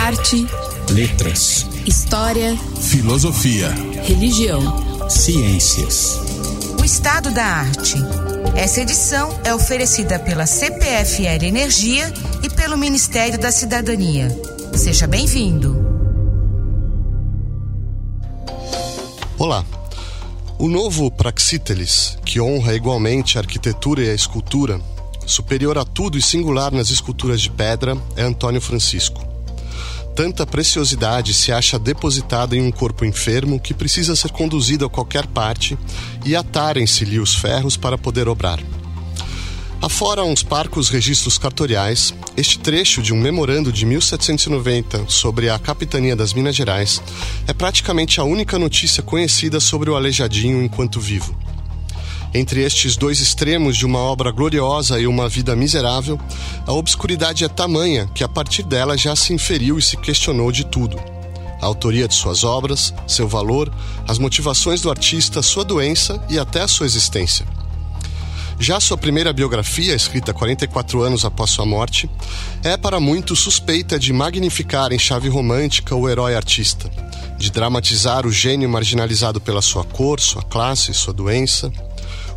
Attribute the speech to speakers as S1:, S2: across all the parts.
S1: Arte,
S2: letras,
S1: história,
S3: filosofia,
S1: religião,
S2: ciências.
S4: O estado da arte. Essa edição é oferecida pela CPFL Energia e pelo Ministério da Cidadania. Seja bem-vindo.
S5: Olá. O novo Praxíteles, que honra igualmente a arquitetura e a escultura, superior a tudo e singular nas esculturas de pedra, é Antônio Francisco. Tanta preciosidade se acha depositada em um corpo enfermo que precisa ser conduzido a qualquer parte e atarem-se-lhe os ferros para poder obrar. Afora uns parcos registros cartoriais, este trecho de um memorando de 1790 sobre a capitania das Minas Gerais é praticamente a única notícia conhecida sobre o Aleijadinho enquanto vivo. Entre estes dois extremos de uma obra gloriosa e uma vida miserável, a obscuridade é tamanha que a partir dela já se inferiu e se questionou de tudo. A autoria de suas obras, seu valor, as motivações do artista, sua doença e até a sua existência. Já sua primeira biografia, escrita 44 anos após sua morte, é para muitos suspeita de magnificar em chave romântica o herói artista, de dramatizar o gênio marginalizado pela sua cor, sua classe, sua doença,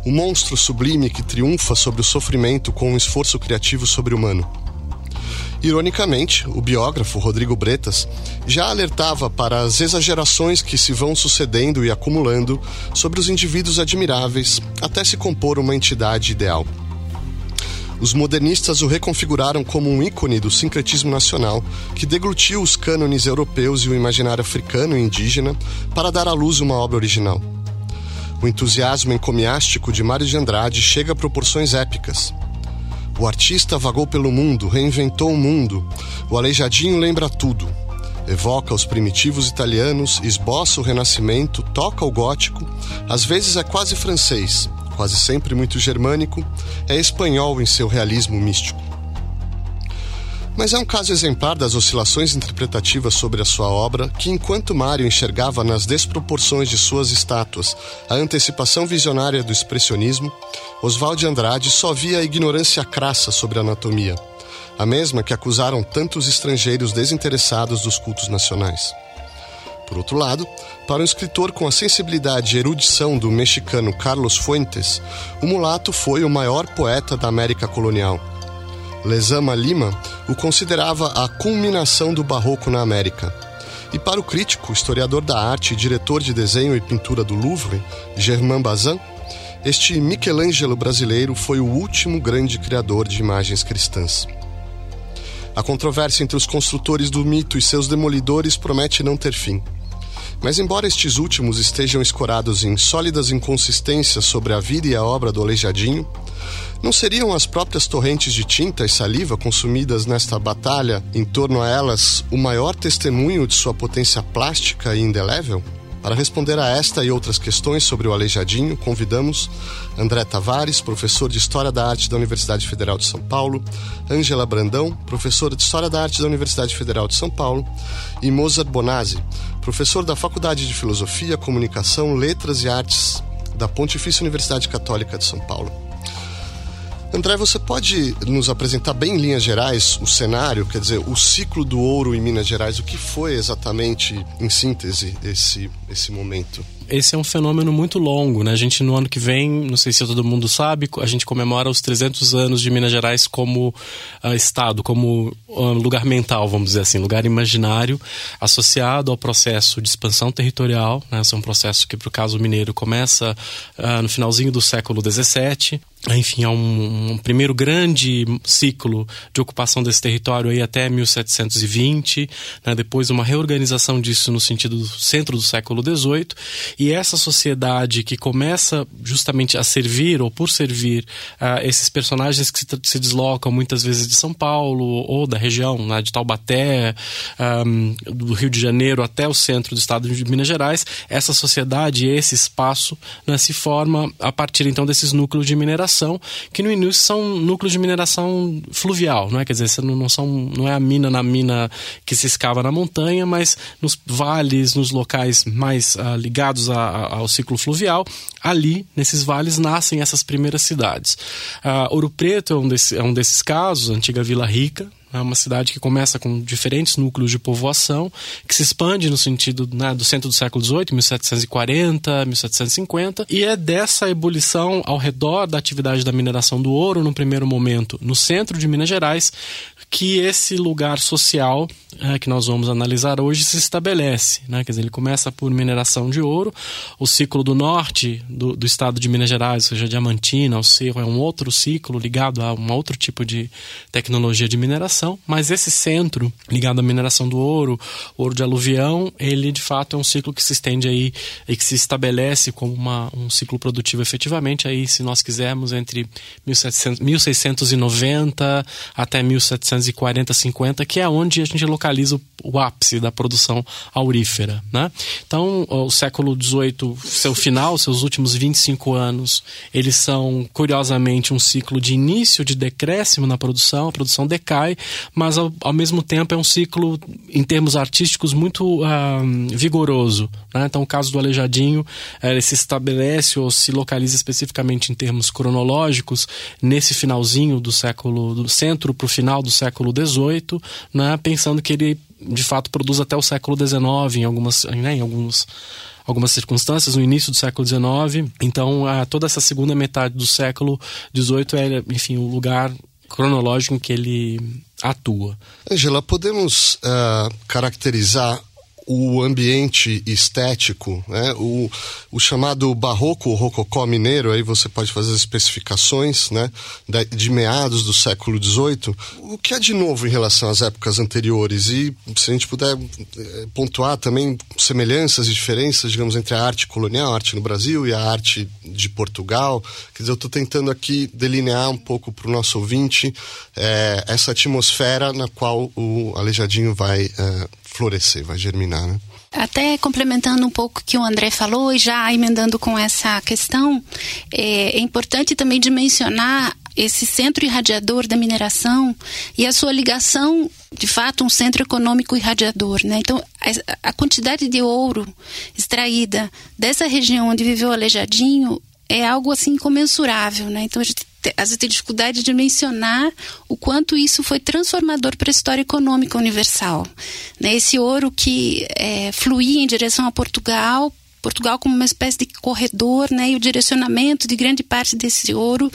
S5: o monstro sublime que triunfa sobre o sofrimento com um esforço criativo sobre-humano. Ironicamente, o biógrafo Rodrigo Bretas já alertava para as exagerações que se vão sucedendo e acumulando sobre os indivíduos admiráveis até se compor uma entidade ideal. Os modernistas o reconfiguraram como um ícone do sincretismo nacional que deglutiu os cânones europeus e o imaginário africano e indígena para dar à luz uma obra original. O entusiasmo encomiástico de Mário de Andrade chega a proporções épicas. O artista vagou pelo mundo, reinventou o mundo. O aleijadinho lembra tudo. Evoca os primitivos italianos, esboça o renascimento, toca o gótico, às vezes é quase francês, quase sempre muito germânico, é espanhol em seu realismo místico. Mas é um caso exemplar das oscilações interpretativas sobre a sua obra que, enquanto Mário enxergava nas desproporções de suas estátuas a antecipação visionária do expressionismo, Oswald de Andrade só via a ignorância crassa sobre a anatomia, a mesma que acusaram tantos estrangeiros desinteressados dos cultos nacionais. Por outro lado, para um escritor com a sensibilidade e erudição do mexicano Carlos Fuentes, o mulato foi o maior poeta da América colonial Lezama Lima o considerava a culminação do barroco na América. E para o crítico, historiador da arte e diretor de desenho e pintura do Louvre, Germain Bazin, este Michelangelo brasileiro foi o último grande criador de imagens cristãs. A controvérsia entre os construtores do mito e seus demolidores promete não ter fim. Mas, embora estes últimos estejam escorados em sólidas inconsistências sobre a vida e a obra do Aleijadinho, não seriam as próprias torrentes de tinta e saliva consumidas nesta batalha em torno a elas o maior testemunho de sua potência plástica e indelével? Para responder a esta e outras questões sobre o Aleijadinho, convidamos André Tavares, professor de História da Arte da Universidade Federal de São Paulo, Ângela Brandão, professora de História da Arte da Universidade Federal de São Paulo, e Mozart Bonazzi, professor da Faculdade de Filosofia, Comunicação, Letras e Artes da Pontifícia Universidade Católica de São Paulo. André, você pode nos apresentar bem em linhas gerais o cenário, quer dizer, o ciclo do ouro em Minas Gerais, o que foi exatamente, em síntese, esse, esse momento?
S6: Esse é um fenômeno muito longo, né? A gente no ano que vem, não sei se todo mundo sabe, a gente comemora os 300 anos de Minas Gerais como uh, estado, como uh, lugar mental, vamos dizer assim, lugar imaginário associado ao processo de expansão territorial, né? Esse é um processo que, para o caso mineiro, começa uh, no finalzinho do século 17 enfim, há um, um, primeiro grande ciclo de ocupação desse território aí até 1720, né, depois uma reorganização disso no sentido do centro do século XVIII, e essa sociedade que começa justamente a servir ou por servir uh, esses personagens que se, se, deslocam muitas vezes de São Paulo ou da região, né, de Taubaté, um, do Rio de Janeiro até o centro do estado de Minas Gerais, essa sociedade, esse espaço né, se forma a partir então desses núcleos de mineração que no início são núcleos de mineração fluvial, não é? Quer dizer, não, são, não é a mina na mina que se escava na montanha, mas nos vales, nos locais mais uh, ligados a, a, ao ciclo fluvial, ali, nesses vales, nascem essas primeiras cidades. Uh, Ouro Preto é um, desse, é um desses casos, antiga Vila Rica, É uma cidade que começa com diferentes núcleos de povoação, que se expande no sentido né, do centro do século XVIII, 1740, 1750, e é dessa ebulição ao redor da atividade da mineração do ouro, no primeiro momento, no centro de Minas Gerais, que esse lugar social é, que nós vamos analisar hoje se estabelece. Né? Quer dizer, ele começa por mineração de ouro, o ciclo do norte do, do estado de Minas Gerais, ou seja, Diamantina, o Cerro, é um outro ciclo ligado a um outro tipo de tecnologia de mineração, mas esse centro ligado à mineração do ouro, ouro de aluvião, ele de fato é um ciclo que se estende aí e que se estabelece como uma, um ciclo produtivo efetivamente aí, se nós quisermos, entre 1700, 1690 até 1740, 50, que é onde a gente localiza o, o ápice da produção aurífera. Né? Então, o século XVIII, seu final, seus últimos 25 anos, eles são, curiosamente, um ciclo de início de decréscimo na produção, a produção decai, mas ao, ao mesmo tempo é um ciclo, em termos artísticos, muito uh, vigoroso. Né? Então, o caso do Aleijadinho, eh, ele se estabelece ou se localiza especificamente em termos cronológicos nesse finalzinho do século, do centro para o final do século XVIII, né? pensando que ele de fato produz até o século XIX em algumas, né, em alguns algumas circunstâncias no início do século XIX. Então, a, toda essa segunda metade do século XVIII é, enfim, o lugar cronológico em que ele atua.
S5: Angela, podemos uh, caracterizar o ambiente estético, né? o, o chamado barroco, o rococó mineiro, aí você pode fazer as especificações né? de, de meados do século XVIII. O que é de novo em relação às épocas anteriores? E se a gente puder eh, pontuar também semelhanças e diferenças, digamos, entre a arte colonial, a arte no Brasil e a arte de Portugal. Quer dizer, eu estou tentando aqui delinear um pouco para o nosso ouvinte é, essa atmosfera na qual o Aleijadinho vai é, florescer, vai germinar, né?
S3: Até complementando um pouco o que o André falou e já emendando com essa questão, é, é importante também dimensionar esse centro irradiador da mineração e a sua ligação, de fato, um centro econômico irradiador. Né? Então, a, a quantidade de ouro extraída dessa região onde viveu o Aleijadinho é algo assim incomensurável. Né? Então, a gente às vezes tem dificuldade de mencionar o quanto isso foi transformador para a história econômica universal. Né? Esse ouro que é, fluía em direção a Portugal, Portugal como uma espécie de corredor, né? e o direcionamento de grande parte desse ouro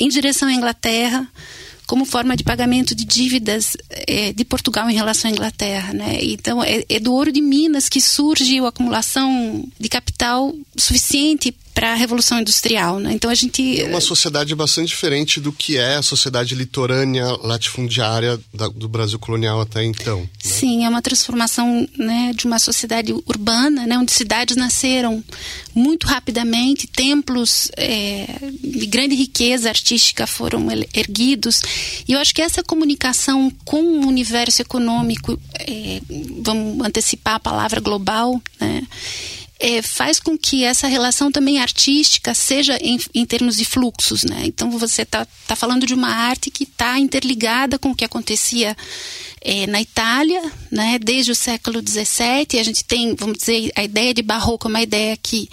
S3: em direção à Inglaterra como forma de pagamento de dívidas é, de Portugal em relação à Inglaterra. Né? Então, é, é, do ouro de Minas que surge a acumulação de capital suficiente para a Revolução Industrial. Né? Então a gente.
S5: É uma sociedade bastante diferente do que é a sociedade litorânea latifundiária da, do Brasil colonial até então. Né?
S3: Sim, é uma transformação né, de uma sociedade urbana, né, onde cidades nasceram muito rapidamente, templos é, de grande riqueza artística foram erguidos. E eu acho que essa comunicação com o universo econômico, é, vamos antecipar a palavra global, né? É, faz com que essa relação também artística seja em, em termos de fluxos, né? Então você está tá falando de uma arte que está interligada com o que acontecia é, na Itália, né, desde o século XVII. A gente tem, vamos dizer, a ideia de barroco é uma ideia que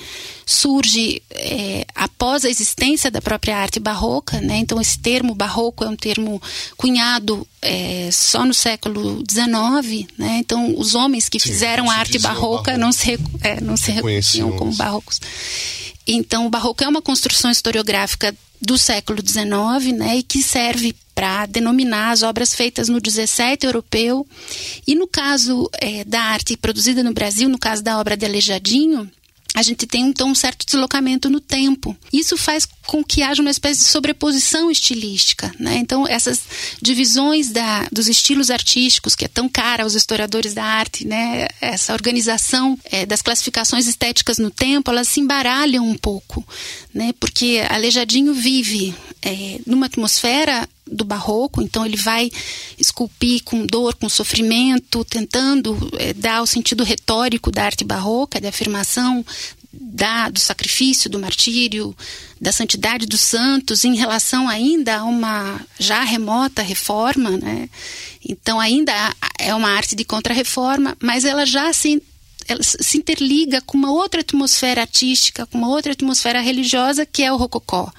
S3: surge é, após a existência da própria arte barroca. Né? Então, esse termo barroco é um termo cunhado é, só no século XIX. Né? Então, os homens que Sim, fizeram a arte barroca barroco. não se, é, não se reconheciam como barrocos. Então, o barroco é uma construção historiográfica do século XIX, né, e que serve para denominar as obras feitas no 17 europeu. E no caso é, da arte produzida no Brasil, no caso da obra de Aleijadinho, a gente tem então um certo deslocamento no tempo. Isso faz com que haja uma espécie de sobreposição estilística. Né? Então, essas divisões da, dos estilos artísticos, que é tão cara aos historiadores da arte, né? essa organização é, das classificações estéticas no tempo, elas se embaralham um pouco. Né? Porque Aleijadinho vive é, numa atmosfera do barroco, então ele vai esculpir com dor, com sofrimento, tentando é, dar o sentido retórico da arte barroca, de afirmação da, do sacrifício, do martírio, da santidade dos santos em relação ainda a uma já remota reforma, né? Então ainda é uma arte de contra-reforma, mas ela já se ela se interliga com uma outra atmosfera artística, com uma outra atmosfera religiosa, que é o rococó.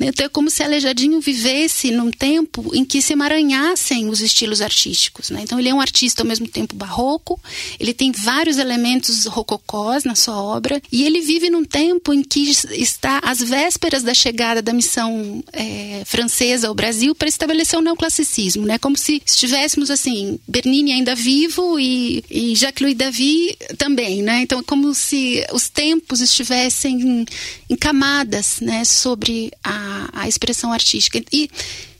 S3: Então é como se Aleijadinho vivesse num tempo em que se emaranhassem os estilos artísticos. Né? Então ele é um artista ao mesmo tempo barroco, ele tem vários elementos rococós na sua obra, e ele vive num tempo em que está às vésperas da chegada da missão é, francesa ao Brasil para estabelecer o neoclassicismo. Né? Como se estivéssemos assim, Bernini ainda vivo e, e Jacques-Louis David também. Né? Então é como se os tempos estivessem em, em camadas né, sobre a, a expressão artística. E,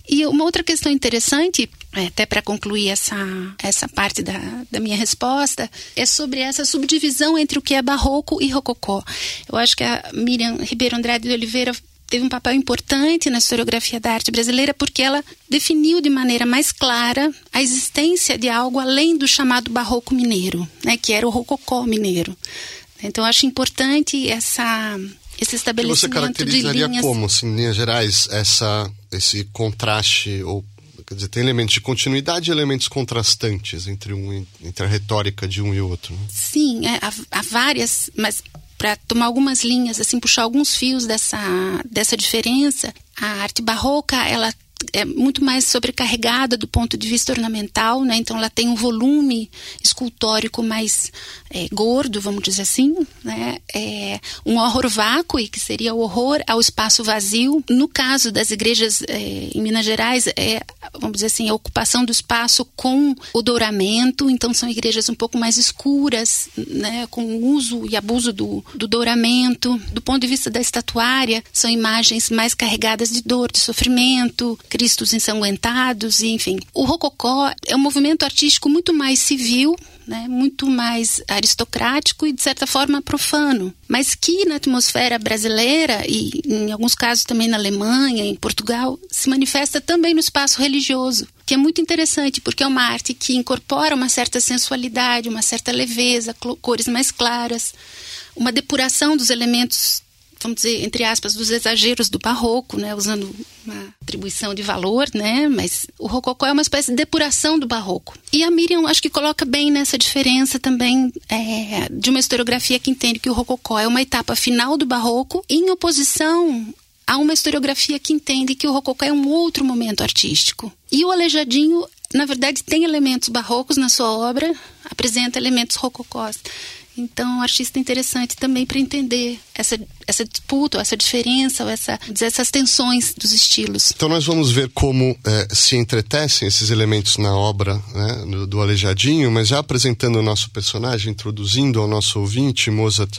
S3: e uma outra questão interessante, é, até para concluir essa, essa parte da, da minha resposta, é sobre essa subdivisão entre o que é barroco e rococó. Eu acho que a Miriam Ribeiro Andrade de Oliveira teve um papel importante na historiografia da arte brasileira porque ela definiu de maneira mais clara a existência de algo além do chamado barroco mineiro, né, que era o rococó mineiro. Então, acho importante essa esse estabelecimento
S5: que você caracterizaria
S3: de linhas...
S5: como, assim, em linhas gerais, essa, esse contraste ou quer dizer, tem elementos de continuidade e elementos contrastantes entre um entre a retórica de um e outro. Né?
S3: Sim, é, há, há várias, mas para tomar algumas linhas, assim, puxar alguns fios dessa dessa diferença, a arte barroca ela é muito mais sobrecarregada do ponto de vista ornamental, né? Então ela tem um volume escultórico mais é, gordo, vamos dizer assim, né? É, um horror vácuo, que seria o horror ao espaço vazio. No caso das igrejas é, em Minas Gerais, é, vamos dizer assim, a ocupação do espaço com o douramento. Então são igrejas um pouco mais escuras, né? Com o uso e abuso do, do douramento. Do ponto de vista da estatuária, são imagens mais carregadas de dor, de sofrimento, cristos ensanguentados, enfim. O rococó é um movimento artístico muito mais civil, né, muito mais aristocrático e, de certa forma, profano. Mas que na atmosfera brasileira, e em alguns casos também na Alemanha, em Portugal, se manifesta também no espaço religioso. Que é muito interessante, porque é uma arte que incorpora uma certa sensualidade, uma certa leveza, cores mais claras, uma depuração dos elementos vamos dizer, entre aspas, dos exageros do barroco, né, usando uma atribuição de valor, né, mas o rococó é uma espécie de depuração do barroco. E a Miriam acho que coloca bem nessa diferença também é, de uma historiografia que entende que o rococó é uma etapa final do barroco em oposição a uma historiografia que entende que o rococó é um outro momento artístico. E o Aleijadinho, na verdade, tem elementos barrocos na sua obra, apresenta elementos rococós. Então, um artista interessante também para entender essa, essa disputa, essa diferença, ou essa, essas tensões dos estilos.
S5: Então, nós vamos ver como é, se entretecem esses elementos na obra né, do, do Aleijadinho, mas já apresentando o nosso personagem, introduzindo ao nosso ouvinte, Mozart,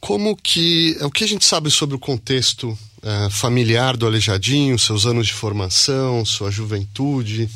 S5: como que. O que a gente sabe sobre o contexto é, familiar do Aleijadinho, seus anos de formação, sua juventude,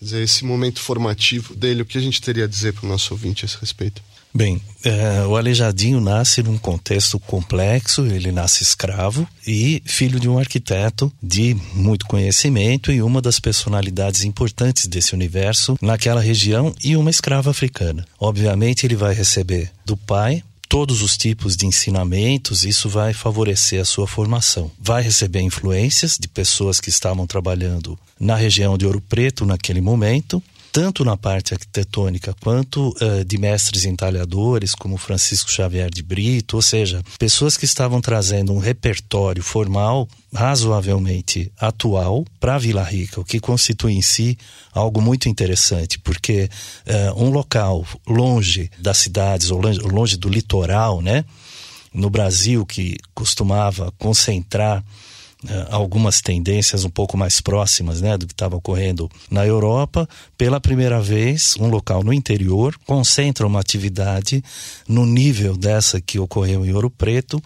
S5: dizer, esse momento formativo dele, o que a gente teria a dizer para o nosso ouvinte a esse respeito?
S7: Bem, é, o Aleijadinho nasce num contexto complexo, ele nasce escravo e filho de um arquiteto de muito conhecimento e uma das personalidades importantes desse universo naquela região e uma escrava africana. Obviamente, ele vai receber do pai todos os tipos de ensinamentos, isso vai favorecer a sua formação. Vai receber influências de pessoas que estavam trabalhando na região de Ouro Preto naquele momento, tanto na parte arquitetônica quanto uh, de mestres entalhadores, como Francisco Xavier de Brito, ou seja, pessoas que estavam trazendo um repertório formal razoavelmente atual para Vila Rica, o que constitui em si algo muito interessante, porque uh, um local longe das cidades, ou longe, longe do litoral, né? No Brasil, que costumava concentrar algumas tendências um pouco mais próximas né, do que estava ocorrendo na Europa, pela primeira vez, um local no interior concentra uma atividade no nível dessa que ocorreu em Ouro Preto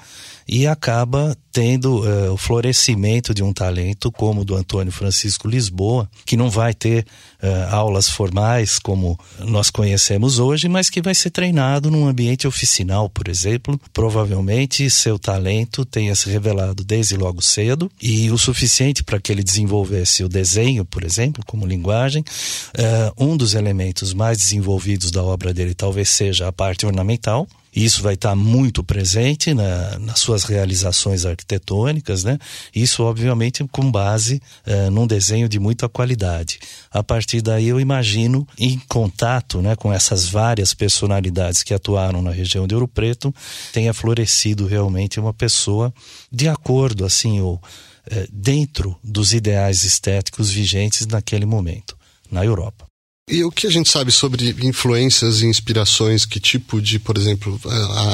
S7: e acaba tendo uh, o florescimento de um talento como o do Antônio Francisco Lisboa, que não vai ter uh, aulas formais como nós conhecemos hoje, mas que vai ser treinado num ambiente oficinal, por exemplo. Provavelmente seu talento tenha se revelado desde logo cedo e o suficiente para que ele desenvolvesse o desenho, por exemplo, como linguagem. Uh, um dos elementos mais desenvolvidos da obra dele talvez seja a parte ornamental Isso vai estar muito presente na, nas suas realizações arquitetônicas, né? Isso, obviamente, com base uh, num desenho de muita qualidade. A partir daí, eu imagino, em contato né, com essas várias personalidades que atuaram na região de Ouro Preto, tenha florescido realmente uma pessoa de acordo, assim, ou uh, dentro dos ideais estéticos vigentes naquele momento, na Europa.
S5: E o que a gente sabe sobre influências e inspirações? Que tipo de, por exemplo,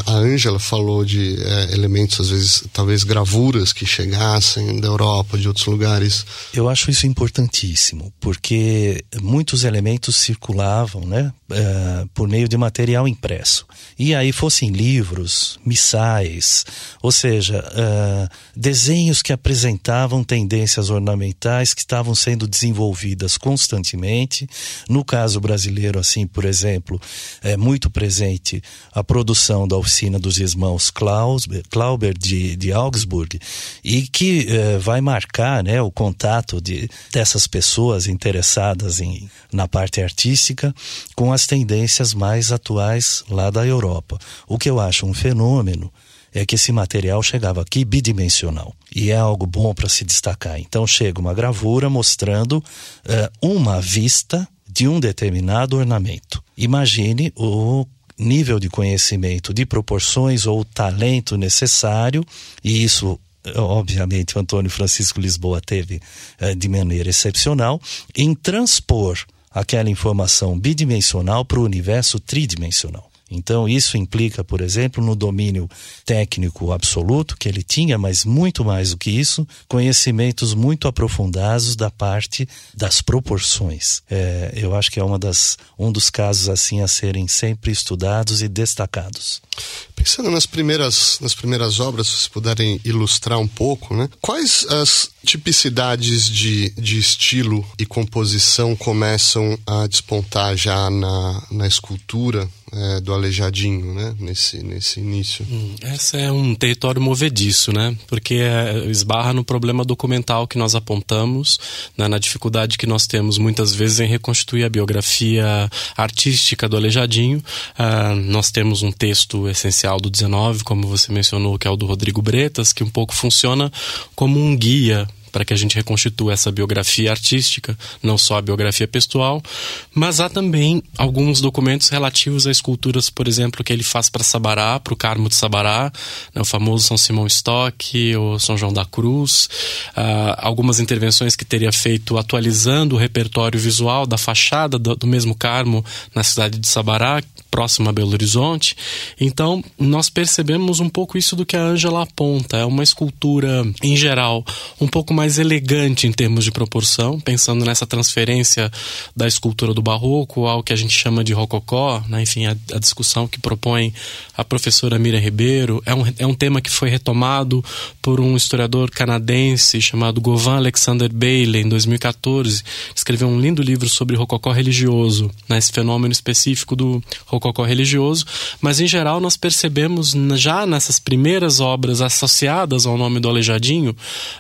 S5: a Ângela falou de é, elementos, às vezes, talvez gravuras que chegassem da Europa, de outros lugares.
S7: Eu acho isso importantíssimo, porque muitos elementos circulavam, né, é, por meio de material impresso. E aí fossem livros, missais, ou seja, é, desenhos que apresentavam tendências ornamentais que estavam sendo desenvolvidas constantemente no no caso brasileiro, assim, por exemplo, é muito presente a produção da oficina dos irmãos Clausber, Clauber de, de Augsburg e que é, vai marcar né, o contato de, dessas pessoas interessadas em, na parte artística com as tendências mais atuais lá da Europa. O que eu acho um fenômeno é que esse material chegava aqui bidimensional. E é algo bom para se destacar. Então chega uma gravura mostrando uh, uma vista de um determinado ornamento. Imagine o nível de conhecimento de proporções ou talento necessário, e isso obviamente o Antônio Francisco Lisboa teve eh, de maneira excepcional, em transpor aquela informação bidimensional para o universo tridimensional. Então, isso implica, por exemplo, no domínio técnico absoluto que ele tinha, mas muito mais do que isso, conhecimentos muito aprofundados da parte das proporções. É, eu acho que é uma das, um dos casos assim a serem sempre estudados e destacados.
S5: Pensando nas primeiras, nas primeiras obras, se puderem ilustrar um pouco, né? Quais as tipicidades de, de estilo e composição começam a despontar já na, na escultura é, do Aleijadinho, né? Nesse, nesse início.
S6: Hum, esse é um território movediço, né? Porque é, esbarra no problema documental que nós apontamos, né? na dificuldade que nós temos muitas vezes em reconstituir a biografia artística do Aleijadinho. Uh, nós temos um texto essencial do 19, como você mencionou, que é o do Rodrigo Bretas, que um pouco funciona como um guia para que a gente reconstitua essa biografia artística, não só a biografia pessoal, mas há também alguns documentos relativos a esculturas, por exemplo, que ele faz para Sabará, para o Carmo de Sabará, né, o famoso São Simão Stock, o São João da Cruz, uh, algumas intervenções que teria feito atualizando o repertório visual da fachada do, do mesmo Carmo na cidade de Sabará, próxima a Belo Horizonte. Então, nós percebemos um pouco isso do que a Ângela aponta. É uma escultura, em geral, um pouco mais elegante em termos de proporção, pensando nessa transferência da escultura do barroco ao que a gente chama de rococó, né? enfim, a, a, discussão que propõe a professora Miriam Ribeiro. É um, é um tema que foi retomado por um historiador canadense chamado Govan Alexander Bailey, em 2014. Escreveu um lindo livro sobre rococó religioso, né? esse fenômeno específico do rococó rococó religioso, mas em geral nós percebemos já nessas primeiras obras associadas ao nome do Aleijadinho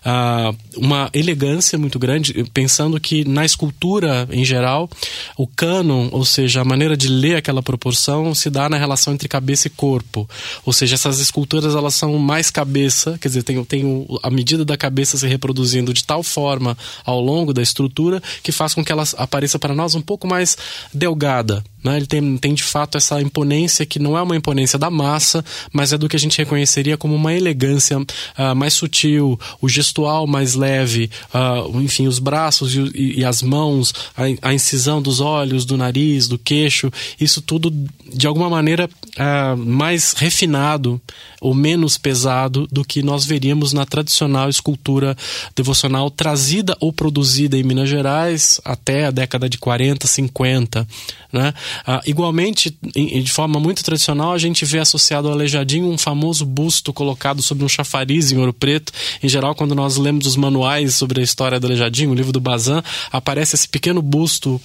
S6: uh, uma elegância muito grande, pensando que na escultura em geral o cânon, ou seja, a maneira de ler aquela proporção se dá na relação entre cabeça e corpo, ou seja, essas esculturas elas são mais cabeça, quer dizer, tem, tem a medida da cabeça se reproduzindo de tal forma ao longo da estrutura que faz com que ela apareça para nós um pouco mais delgada, né? Ele tem, tem de fato essa imponência que não é uma imponência da massa, mas é do que a gente reconheceria como uma elegância uh, mais sutil, o gestual mais leve, uh, enfim, os braços e, e as mãos, a, a, incisão dos olhos, do nariz, do queixo, isso tudo de alguma maneira uh, mais refinado ou menos pesado do que nós veríamos na tradicional escultura devocional trazida ou produzida em Minas Gerais até a década de 40, 50. Né? Ah, igualmente, em, de forma muito tradicional, a gente vê associado ao Aleijadinho um famoso busto colocado sobre um chafariz em ouro preto. Em geral, quando nós lemos os manuais sobre a história do Aleijadinho, o livro do Bazan, aparece esse pequeno busto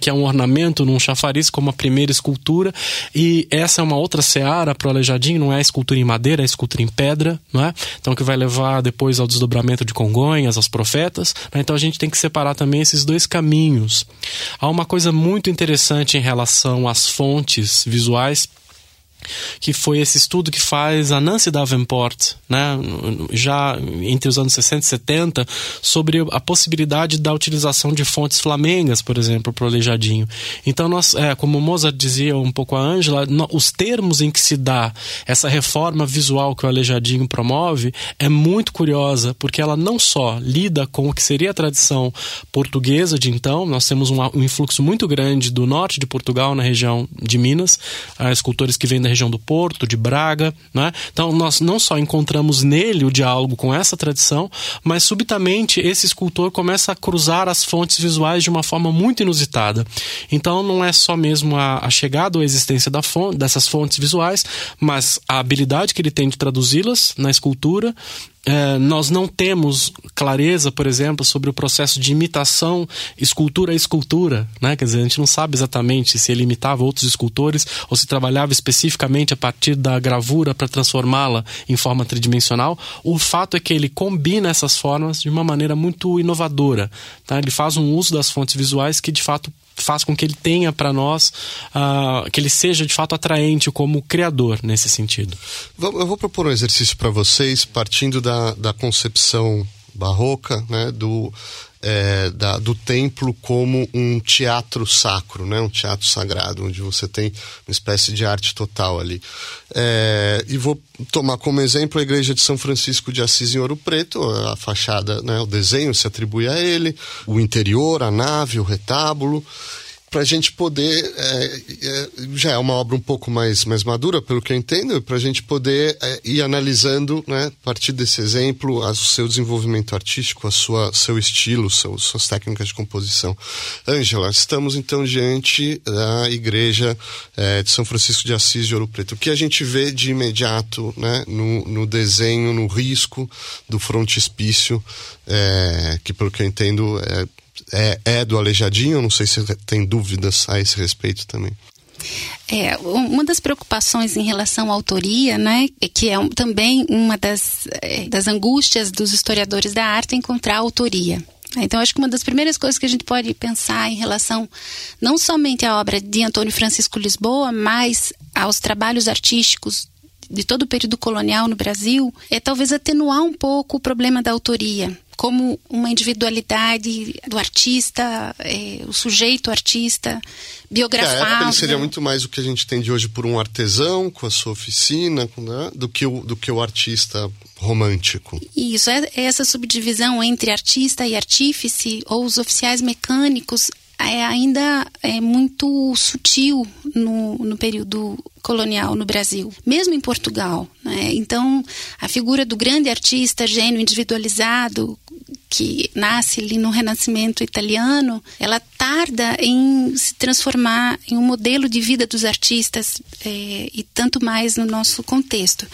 S6: que é um ornamento num chafariz como a primeira escultura. E essa é uma outra seara para o Aleijadinho, não é escultura em madeira, é escultura em pedra, não é? Então, que vai levar depois ao desdobramento de Congonhas, aos profetas. Né? Então, a gente tem que separar também esses dois caminhos. Há uma coisa muito interessante em relação às fontes visuais que foi esse estudo que faz a Nancy Davenport, né, já entre os anos 60 e 70, sobre a possibilidade da utilização de fontes flamengas, por exemplo, para o aleijadinho. Então, nós, é, como Mozart dizia um pouco a Ângela, os termos em que se dá essa reforma visual que o aleijadinho promove é muito curiosa, porque ela não só lida com o que seria a tradição portuguesa de então, nós temos um, um influxo muito grande do norte de Portugal, na região de Minas, escultores que vêm da região do Porto, de Braga, né? Então, nós não só encontramos nele o diálogo com essa tradição, mas subitamente esse escultor começa a cruzar as fontes visuais de uma forma muito inusitada. Então, não é só mesmo a, a chegada ou a existência da fonte, dessas fontes visuais, mas a habilidade que ele tem de traduzi-las na escultura é, nós não temos clareza, por exemplo, sobre o processo de imitação escultura a escultura, né? Quer dizer, a gente não sabe exatamente se ele imitava outros escultores ou se trabalhava especificamente a partir da gravura para transformá-la em forma tridimensional. O fato é que ele combina essas formas de uma maneira muito inovadora, tá? Ele faz um uso das fontes visuais que de fato faz com que ele tenha para nós, uh, que ele seja de fato atraente como criador nesse sentido.
S5: Eu vou propor um exercício para vocês, partindo da, da concepção barroca, né, do, é, da, do templo como um teatro sacro, né? um teatro sagrado, onde você tem uma espécie de arte total ali. É, e vou tomar como exemplo a igreja de São Francisco de Assis em Ouro Preto, a fachada, né? o desenho se atribui a ele, o interior, a nave, o retábulo para a gente poder é, é, já é uma obra um pouco mais mais madura pelo que eu entendo para a gente poder é, ir analisando né a partir desse exemplo o seu desenvolvimento artístico a sua seu estilo seu, suas técnicas de composição. Ângela estamos então diante da igreja é, de São Francisco de Assis de Ouro Preto. O que a gente vê de imediato né no, no desenho no risco do frontispício é, que pelo que eu entendo é é, é do Aleijadinho? Não sei se tem dúvidas a esse respeito também.
S3: É, uma das preocupações em relação à autoria, né, é que é também uma das, é, das angústias dos historiadores da arte é encontrar a autoria. Então, acho que uma das primeiras coisas que a gente pode pensar em relação não somente à obra de Antônio Francisco Lisboa, mas aos trabalhos artísticos de todo o período colonial no Brasil, é talvez atenuar um pouco o problema da autoria como uma individualidade do artista, é, o sujeito artista.
S5: É, ele seria muito mais o que a gente entende hoje por um artesão com a sua oficina, né, do, que o, do que o artista romântico.
S3: Isso, é, é essa subdivisão entre artista e artífice, ou os oficiais mecânicos, é, ainda é muito sutil no, no período colonial no Brasil, mesmo em Portugal. Né? Então, a figura do grande artista, gênio individualizado, que nasce ali no Renascimento italiano, ela tarda em se transformar em um modelo de vida dos artistas é, e tanto mais no nosso contexto.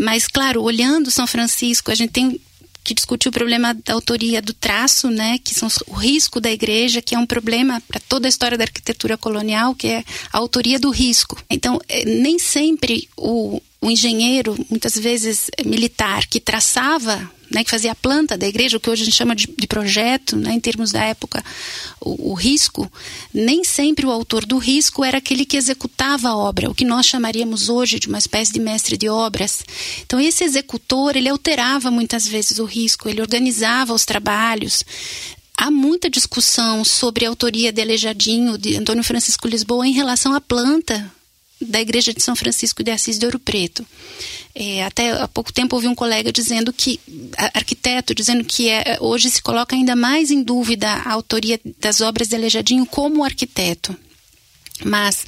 S3: Mas, claro, olhando São Francisco, a gente tem que discutiu o problema da autoria do traço, né, que são o risco da igreja, que é um problema para toda a história da arquitetura colonial, que é a autoria do risco. Então, é, nem sempre o, o engenheiro, muitas vezes militar, que traçava né, que fazia a planta da igreja, o que hoje a gente chama de, de projeto, né, em termos da época, o, o, risco, nem sempre o autor do risco era aquele que executava a obra, o que nós chamaríamos hoje de uma espécie de mestre de obras. Então, esse executor, ele alterava muitas vezes o risco, ele organizava os trabalhos. Há muita discussão sobre a autoria de Aleijadinho, de Antônio Francisco Lisboa, em relação à planta da Igreja de São Francisco de Assis de Ouro Preto. É, até há pouco tempo ouvi um colega dizendo que, arquiteto, dizendo que é, hoje se coloca ainda mais em dúvida a autoria das obras de Aleijadinho como arquiteto. Mas,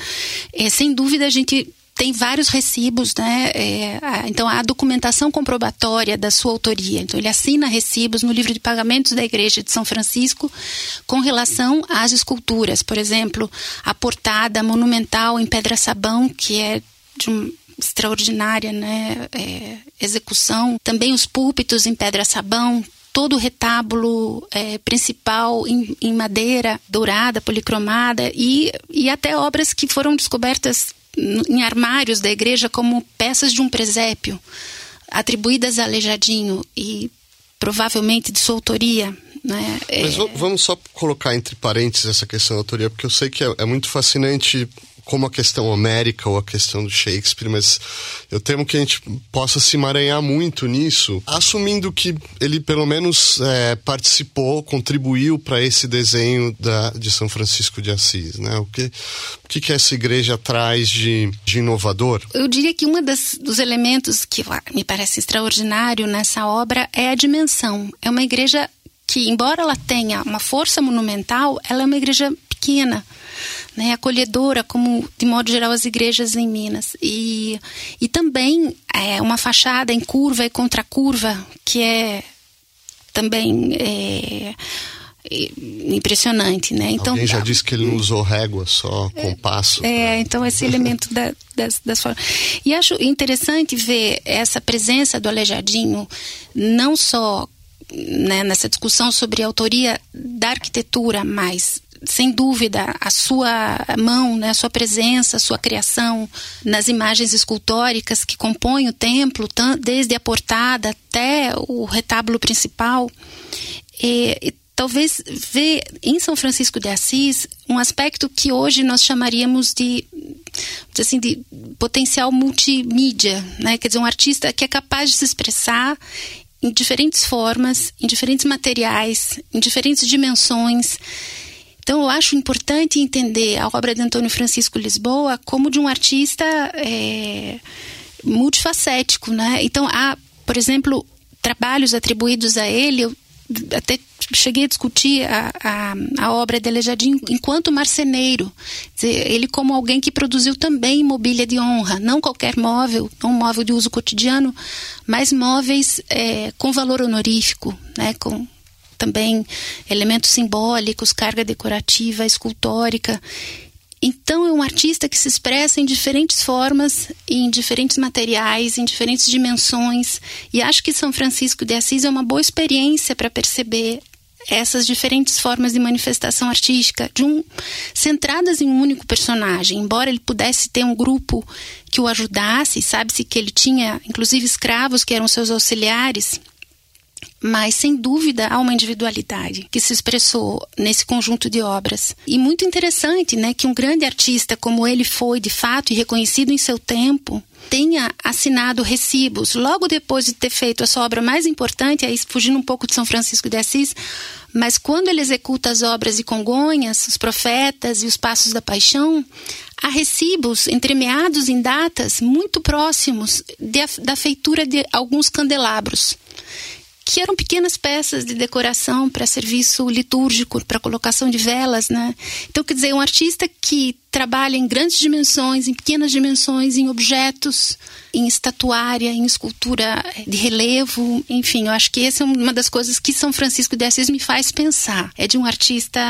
S3: é, sem dúvida, a gente tem vários recibos, né? É, a, então, a documentação comprobatória da sua autoria. Então, ele assina recibos no livro de pagamentos da Igreja de São Francisco com relação às esculturas. Por exemplo, a portada monumental em pedra-sabão, que é de um extraordinária né, é, execução. Também os púlpitos em pedra-sabão, todo o retábulo é, principal em, em, madeira dourada, policromada e, e até obras que foram descobertas em armários da igreja como peças de um presépio, atribuídas a Aleijadinho e provavelmente de sua autoria. Né?
S5: Mas é... vamos só colocar entre parênteses essa questão da autoria, porque eu sei que é, é muito fascinante como a questão homérica ou a questão do Shakespeare, mas eu temo que a gente possa se emaranhar muito nisso, assumindo que ele pelo menos é, participou, contribuiu para esse desenho da, de São Francisco de Assis, né? O que, o que, que essa igreja traz de, de inovador?
S3: Eu diria que um dos elementos que me parece extraordinário nessa obra é a dimensão. É uma igreja que, embora ela tenha uma força monumental, ela é uma igreja pequena, né, acolhedora, como de modo geral as igrejas em Minas. E, e também é uma fachada em curva e contracurva, que é também é, é impressionante, né?
S5: Então, Alguém já disse que ele não usou régua, só compasso.
S3: É, pra... então esse elemento da, das, das formas. E acho interessante ver essa presença do Aleijadinho, não só né, nessa discussão sobre a autoria da arquitetura, mas sem dúvida a sua mão, né, a sua presença, a sua criação nas imagens escultóricas que compõem o templo, desde a portada até o retábulo principal. E, e, talvez ver em São Francisco de Assis um aspecto que hoje nós chamaríamos de assim de potencial multimídia, né? Quer dizer, um artista que é capaz de se expressar em diferentes formas, em diferentes materiais, em diferentes dimensões. Então, eu acho importante entender a obra de Antônio Francisco Lisboa como de um artista é, multifacético, né? Então, há, por exemplo, trabalhos atribuídos a ele, eu até cheguei a discutir a, a, a obra de Aleijadinho enquanto marceneiro. Ele como alguém que produziu também mobília de honra, não qualquer móvel, não um móvel de uso cotidiano, mas móveis é, com valor honorífico, né, com também elementos simbólicos, carga decorativa, escultórica. Então é um artista que se expressa em diferentes formas, em diferentes materiais, em diferentes dimensões. E acho que São Francisco de Assis é uma boa experiência para perceber essas diferentes formas de manifestação artística, de um, centradas em um único personagem. Embora ele pudesse ter um grupo que o ajudasse, sabe-se que ele tinha, inclusive, escravos que eram seus auxiliares mas sem dúvida há uma individualidade que se expressou nesse conjunto de obras. E muito interessante, né, que um grande artista como ele foi, de fato, e reconhecido em seu tempo, tenha assinado recibos logo depois de ter feito a sua obra mais importante, aí fugindo um pouco de São Francisco de Assis, mas quando ele executa as obras de Congonhas, os Profetas e os Passos da Paixão, há recibos entremeados em datas muito próximos de, da feitura de alguns candelabros que eram pequenas peças de decoração para serviço litúrgico, para colocação de velas, né? Então, quer dizer, um artista que trabalha em grandes dimensões, em pequenas dimensões, em objetos, em estatuária, em escultura de relevo, enfim, eu acho que essa é uma das coisas que São Francisco de Assis me faz pensar. É de um artista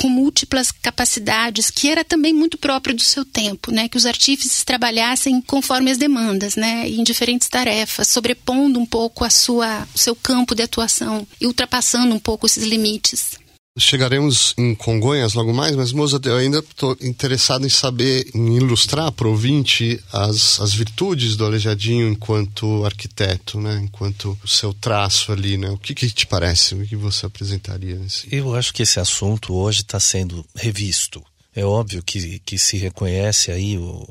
S3: com múltiplas capacidades, que era também muito próprio do seu tempo, né? Que os artífices trabalhassem conforme as demandas, né? Em diferentes tarefas, sobrepondo um pouco a sua, o seu campo de atuação e ultrapassando um pouco esses limites.
S5: Chegaremos em Congonhas logo mais, mas Moza, eu ainda estou interessado em saber, em ilustrar para o ouvinte as, as virtudes do Aleijadinho enquanto arquiteto, né? enquanto o seu traço ali. Né? O que, que te parece? O que você apresentaria? Nesse...
S7: Eu acho que esse assunto hoje está sendo revisto. É óbvio que, que se reconhece aí o,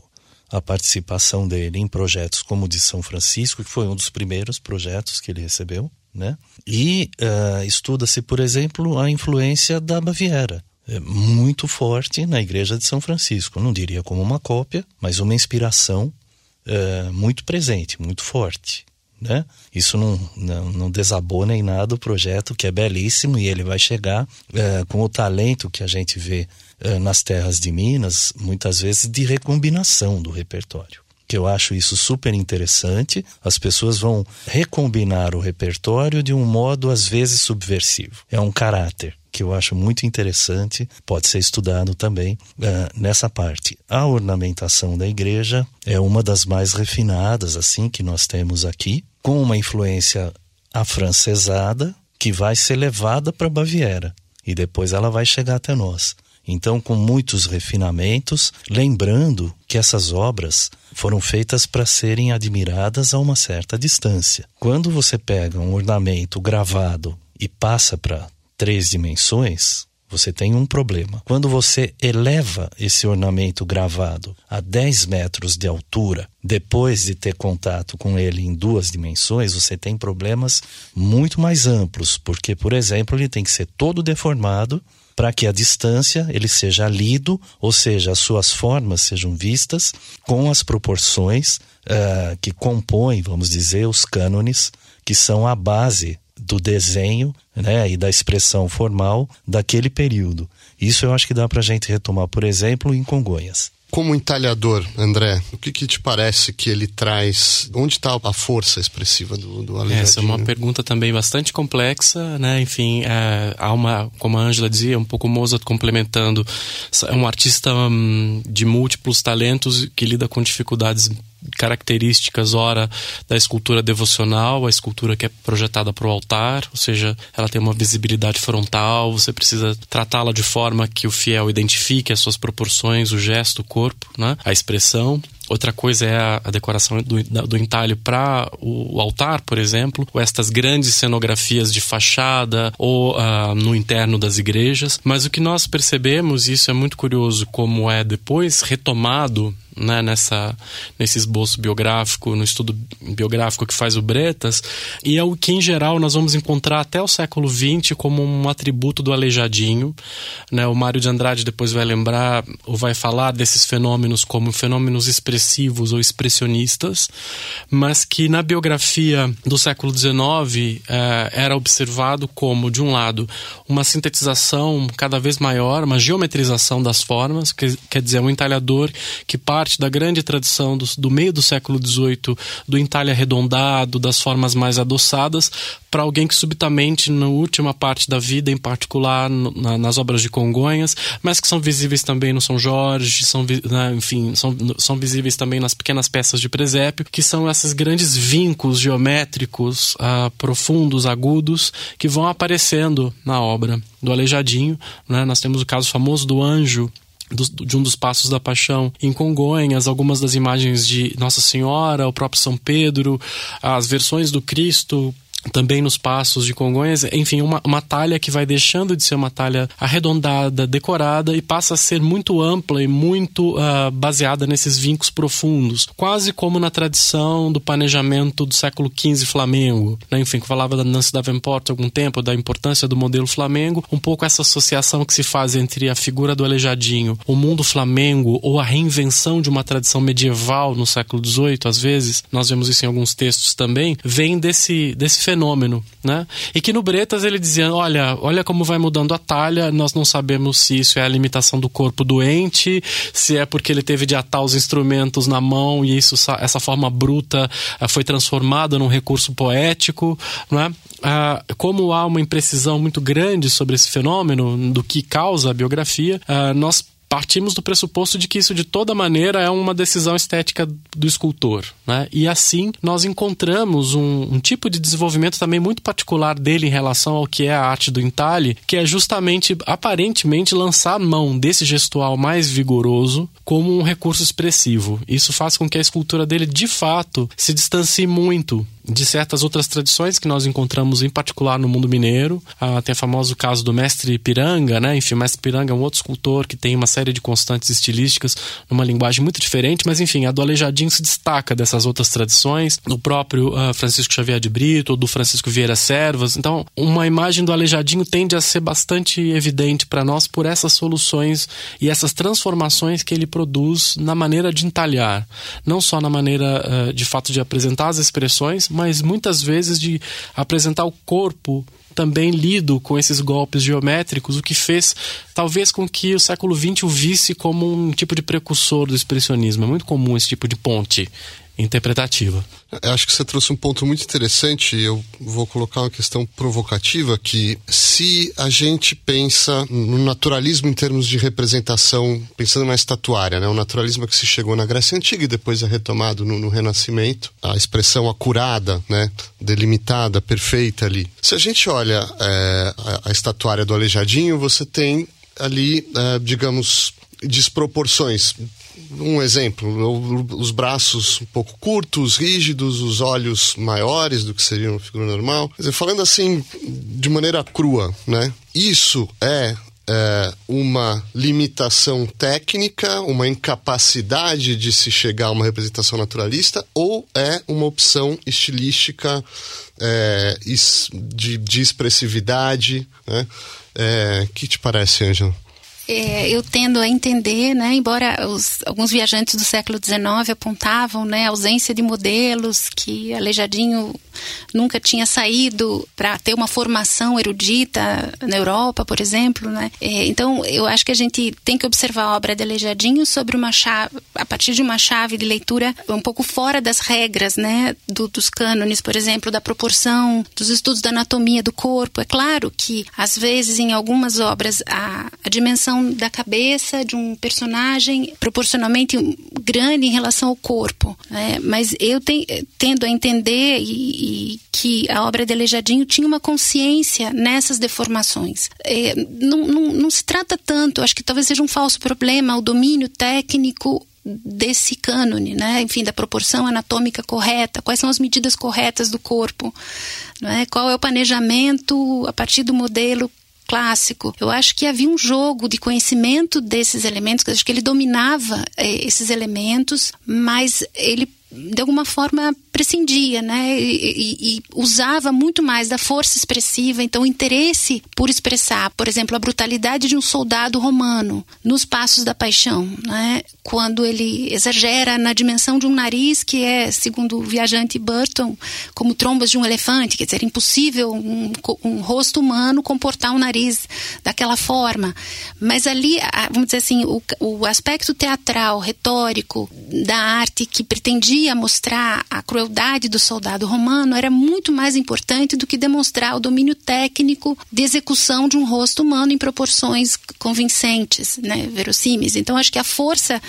S7: a participação dele em projetos como o de São Francisco, que foi um dos primeiros projetos que ele recebeu né? E uh, estuda-se, por exemplo, a influência da Baviera. É muito forte na Igreja de São Francisco. Não diria como uma cópia, mas uma inspiração uh, muito presente, muito forte. Né? Isso não, não, não, desabou nem nada o projeto, que é belíssimo, e ele vai chegar uh, com o talento que a gente vê nas terras de Minas, muitas vezes de recombinação do repertório que eu acho isso super interessante. As pessoas vão recombinar o repertório de um modo às vezes subversivo. É um caráter que eu acho muito interessante, pode ser estudado também uh, nessa parte. A ornamentação da igreja é uma das mais refinadas assim que nós temos aqui, com uma influência afrancesada que vai ser levada para Baviera e depois ela vai chegar até nós. Então, com muitos refinamentos, lembrando que essas obras foram feitas para serem admiradas a uma certa distância. Quando você pega um ornamento gravado e passa para três dimensões, você tem um problema. Quando você eleva esse ornamento gravado a 10 metros de altura, depois de ter contato com ele em duas dimensões, você tem problemas muito mais amplos, porque, por exemplo, ele tem que ser todo deformado para que a distância ele seja lido, ou seja, as suas formas sejam vistas com as proporções uh, que compõem, vamos dizer, os cânones que são a base do desenho né, e da expressão formal daquele período. Isso eu acho que dá para a gente retomar, por exemplo, em Congonhas.
S5: Como entalhador, André, o que, que te parece que ele traz? Onde está a força expressiva do, do Aleijadinho?
S6: Essa é uma pergunta também bastante complexa, né? Enfim, é, há uma, como a Ângela dizia, um pouco Mozart complementando, é um artista hum, de múltiplos talentos que lida com dificuldades características, ora, da escultura devocional, a escultura que é projetada para o altar, ou seja, ela tem uma visibilidade frontal, você precisa tratá-la de forma que o fiel identifique as suas proporções, o gesto, o corpo, né? a expressão. Outra coisa é a, a decoração do, do entalhe para o, o, altar, por exemplo, ou estas grandes cenografias de fachada ou uh, no interno das igrejas. Mas o que nós percebemos, e isso é muito curioso, como é depois retomado né, nessa, nesse esboço biográfico, no estudo biográfico que faz o Bretas, e é o que, em geral, nós vamos encontrar até o século XX como um atributo do aleijadinho. Né? O Mário de Andrade depois vai lembrar ou vai falar desses fenômenos como fenômenos expressivos ou expressionistas, mas que na biografia do século XIX eh, era observado como, de um lado, uma sintetização cada vez maior, uma geometrização das formas, que, quer dizer, um entalhador que parte da grande tradição do, do meio do século XVIII do entalhe arredondado, das formas mais adossadas, para alguém que subitamente, na última parte da vida, em particular no, na, nas obras de Congonhas, mas que são visíveis também no São Jorge, são, né, enfim, são, são visíveis também nas pequenas peças de presépio, que são esses grandes vincos geométricos uh, profundos, agudos, que vão aparecendo na obra do Aleijadinho. Né? Nós temos o caso famoso do anjo de um dos passos da paixão em Congonhas, algumas das imagens de Nossa Senhora, o próprio São Pedro, as versões do Cristo também nos passos de Congonhas, enfim, uma, uma talha que vai deixando de ser uma talha arredondada, decorada e passa a ser muito ampla e muito uh, baseada nesses vincos profundos, quase como na tradição do planejamento do século XV Flamengo, né? enfim, que falava da Nancy Davenport há algum tempo, da importância do modelo Flamengo, um pouco essa associação que se faz entre a figura do aleijadinho, o mundo Flamengo ou a reinvenção de uma tradição medieval no século XVIII, às vezes, nós vemos isso em alguns textos também, vem desse, desse fenômeno, né? E que no Bretas ele dizia, olha, olha como vai mudando a talha, nós não sabemos se isso é a limitação do corpo doente, se é porque ele teve de atar os instrumentos na mão e isso, essa forma bruta eh, foi transformada num recurso poético, né? Ah, como há uma imprecisão muito grande sobre esse fenômeno, do que causa a biografia, ah, nós partimos do pressuposto de que isso de toda maneira é uma decisão estética do escultor, né? E assim nós encontramos um, um, tipo de desenvolvimento também muito particular dele em relação ao que é a arte do entalhe, que é justamente aparentemente lançar mão desse gestual mais vigoroso como um recurso expressivo. Isso faz com que a escultura dele de fato se distancie muito de certas outras tradições que nós encontramos, em particular no mundo mineiro. Ah, tem o famoso caso do mestre Piranga, né? Enfim, o mestre Piranga é um outro escultor que tem uma série de constantes estilísticas numa linguagem muito diferente, mas enfim, a do Aleijadinho se destaca dessas outras tradições, do próprio uh, Francisco Xavier de Brito, ou do Francisco Vieira Servas. Então, uma imagem do Aleijadinho tende a ser bastante evidente para nós por essas soluções e essas transformações que ele produz na maneira de entalhar, não só na maneira uh, de fato de apresentar as expressões, mas muitas vezes de apresentar o corpo também lido com esses golpes geométricos, o que fez talvez com que o século XX o visse como um tipo de precursor do expressionismo. É muito comum esse tipo de ponte interpretativa.
S5: Eu acho que você trouxe um ponto muito interessante. Eu vou colocar uma questão provocativa que se a gente pensa no naturalismo em termos de representação, pensando na estatuária, né? o naturalismo que se chegou na Grécia Antiga e depois é retomado no, no Renascimento, a expressão acurada, né? delimitada, perfeita ali. Se a gente olha é, a, a estatuária do Aleijadinho, você tem ali, é, digamos, desproporções um exemplo, os braços um pouco curtos, rígidos, os olhos maiores do que seria uma figura normal. Quer dizer, falando assim de maneira crua, né? Isso é é, uma limitação técnica, uma incapacidade de se chegar a uma representação naturalista, ou é uma opção estilística é, de, de, expressividade? Né? É, que te parece, Ângela?
S3: É, eu tendo a entender, né, embora os, alguns viajantes do século XIX apontavam né, a ausência de modelos, que Aleijadinho nunca tinha saído para ter uma formação erudita na Europa, por exemplo. Né? É, então, eu acho que a gente tem que observar a obra de Aleijadinho sobre uma chave, a partir de uma chave de leitura um pouco fora das regras né, do, dos cânones, por exemplo, da proporção, dos estudos da anatomia do corpo. É claro que, às vezes, em algumas obras, a, a dimensão da cabeça de um personagem proporcionalmente grande em relação ao corpo. Né? Mas eu te, tendo a entender e, que a obra de Aleijadinho tinha uma consciência nessas deformações. É, não, não, não se trata tanto, acho que talvez seja um falso problema, o domínio técnico desse cânone, né? Enfim, da proporção anatômica correta, quais são as medidas corretas do corpo, é? Qual é o planejamento a partir do modelo clássico. Eu acho que havia um jogo de conhecimento desses elementos, acho que ele dominava eh, esses elementos, mas ele de alguma forma prescindia, né? E, e, e, usava muito mais da força expressiva, então o interesse por expressar, por exemplo, a brutalidade de um soldado romano nos passos da paixão, né? Quando ele exagera na dimensão de um nariz que é, segundo o viajante Burton, como trombas de um elefante, quer dizer, impossível um, um rosto humano comportar um nariz daquela forma. Mas ali, vamos dizer assim, o, o aspecto teatral, retórico da arte que pretendia mostrar a crueldade do soldado romano era muito mais importante do que demonstrar o domínio técnico de execução de um rosto humano em proporções convincentes, né, verossímeis. Então, acho que a força,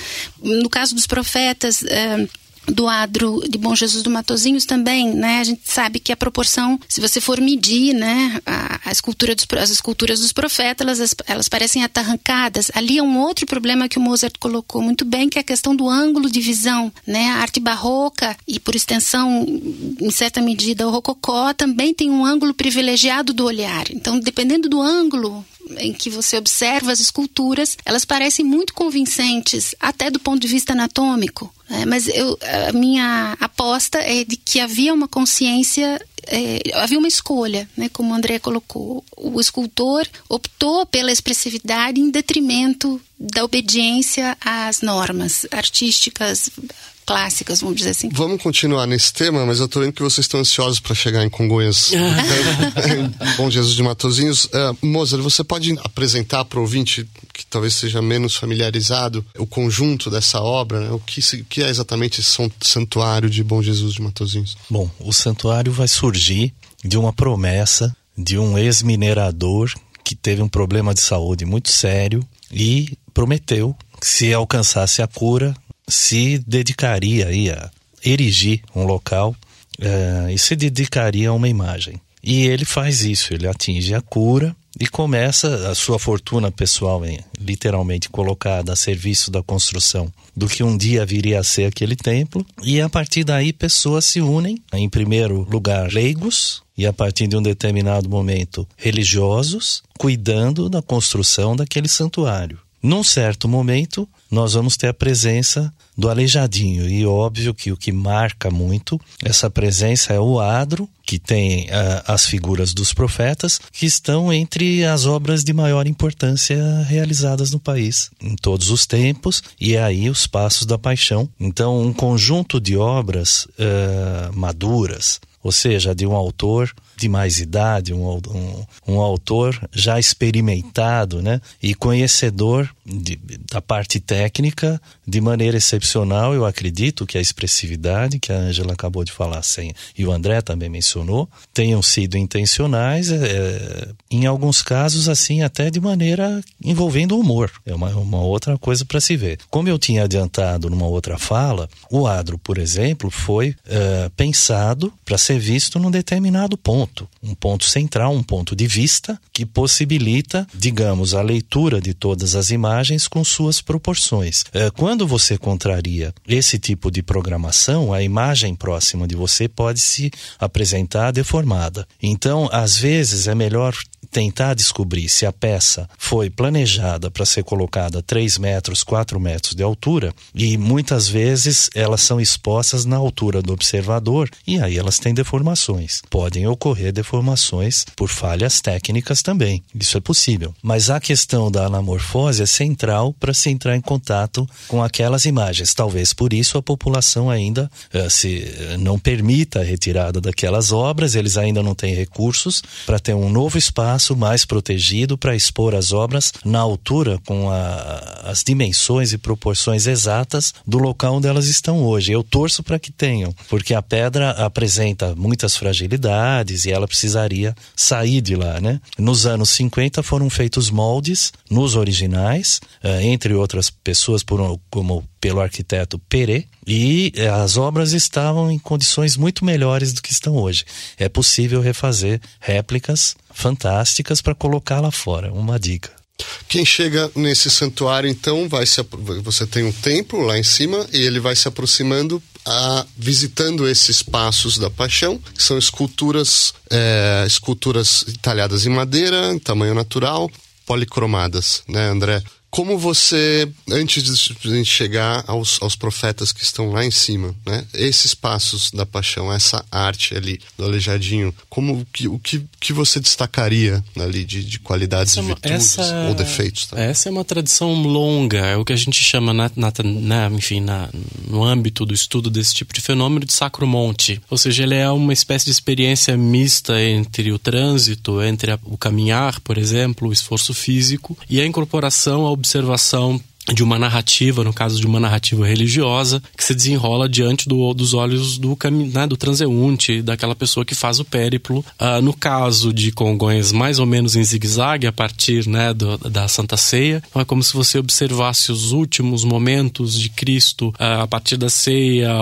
S3: no caso dos profetas, eh, do adro de Bom Jesus do Matozinhos também, né? A gente sabe que a proporção, se você for medir, né, a, a escultura dos, as esculturas dos profetas, elas, elas parecem atarrancadas. Ali é um outro problema que o Mozart colocou muito bem, que é a questão do ângulo de visão, né? A arte barroca e por extensão, em certa medida, o rococó também tem um ângulo privilegiado do olhar. Então, dependendo do ângulo em que você observa as esculturas, elas parecem muito convincentes, até do ponto de vista anatômico. É, mas eu, a minha aposta é de que havia uma consciência, é, havia uma escolha, né, como o André colocou. O escultor optou pela expressividade em detrimento da obediência às normas artísticas clássicas, vamos dizer assim.
S5: Vamos continuar nesse tema, mas eu estou vendo que vocês estão ansiosos para chegar em Congonhas. Bom Jesus de Matozinhos. Uh, Mozart, você pode apresentar para o ouvinte que talvez seja menos familiarizado o conjunto dessa obra, né? o que, que é exatamente esse santuário de Bom Jesus de Matozinhos?
S7: Bom, o santuário vai surgir de uma promessa de um ex-minerador que teve um problema de saúde muito sério e prometeu que se alcançasse a cura, se dedicaria aí a erigir um local uh, e se dedicaria a uma imagem. E ele faz isso, ele atinge a cura e começa a sua fortuna pessoal, em, literalmente colocada a serviço da construção do que um dia viria a ser aquele templo. E a partir daí, pessoas se unem, em primeiro lugar, leigos, e a partir de um determinado momento, religiosos, cuidando da construção daquele santuário. Num certo momento, nós vamos ter a presença do aleijadinho. E óbvio que o que marca muito essa presença é o adro, que tem uh, as figuras dos profetas, que estão entre as obras de maior importância realizadas no país, em todos os tempos, e é aí os Passos da Paixão. Então, um conjunto de obras uh, maduras, ou seja, de um autor de mais idade, um, um, um autor já experimentado né, e conhecedor de, da parte técnica de maneira excepcional. Eu acredito que a expressividade que a Angela acabou de falar sem, e o André também mencionou tenham sido intencionais, é, em alguns casos, assim, até de maneira envolvendo humor. É uma, uma outra coisa para se ver. Como eu tinha adiantado numa outra fala, o adro, por exemplo, foi é, pensado para ser visto num determinado ponto ponto, um ponto central, um ponto de vista que possibilita, digamos, a leitura de todas as imagens com suas proporções. É, quando você contraria esse tipo de programação, a imagem próxima de você pode se apresentar deformada. Então, às vezes é melhor tentar descobrir se a peça foi planejada para ser colocada a 3 metros, 4 metros de altura e muitas vezes elas são expostas na altura do observador e aí elas têm deformações. Podem ocorrer deformações por falhas técnicas também. Isso é possível. Mas a questão da anamorfose é central para se entrar em contato com aquelas imagens. Talvez por isso a população ainda uh, se uh, não permita a retirada daquelas obras, eles ainda não têm recursos para ter um novo espaço espaço mais protegido para expor as obras na altura com a, as dimensões e proporções exatas do local onde elas estão hoje. Eu torço para que tenham, porque a pedra apresenta muitas fragilidades e ela precisaria sair de lá, né? Nos anos 50 foram feitos moldes nos originais, eh, entre outras pessoas por, como pelo arquiteto Peré, e eh, as obras estavam em condições muito melhores do que estão hoje. É possível refazer réplicas fantásticas para colocar lá fora. Uma dica.
S5: Quem chega nesse santuário, então, vai se você tem um templo lá em cima e ele vai se aproximando, a, visitando esses espaços da Paixão, que são esculturas, é, esculturas talhadas em madeira, em tamanho natural, policromadas, né, André? Como você, antes de a gente chegar aos, aos profetas que estão lá em cima, né? Esses passos da paixão, essa arte ali do Aleijadinho, como que, o que, que você destacaria ali de, de qualidades e é virtudes essa, ou defeitos?
S6: Tá? Essa é uma tradição longa, é o que a gente chama, na, na, na, enfim, na, no âmbito do estudo desse tipo de fenômeno de sacromonte. Ou seja, ele é uma espécie de experiência mista entre o trânsito, entre a, o caminhar, por exemplo, o esforço físico e a incorporação ao observação de uma narrativa, no caso de uma narrativa religiosa, que se desenrola diante do, dos olhos do, né, do transeunte, daquela pessoa que faz o périplo. Uh, no caso de Congonhas, mais ou menos em zigue-zague, a partir né, do, da Santa Ceia. Então é como se você observasse os últimos momentos de Cristo uh, a partir da ceia,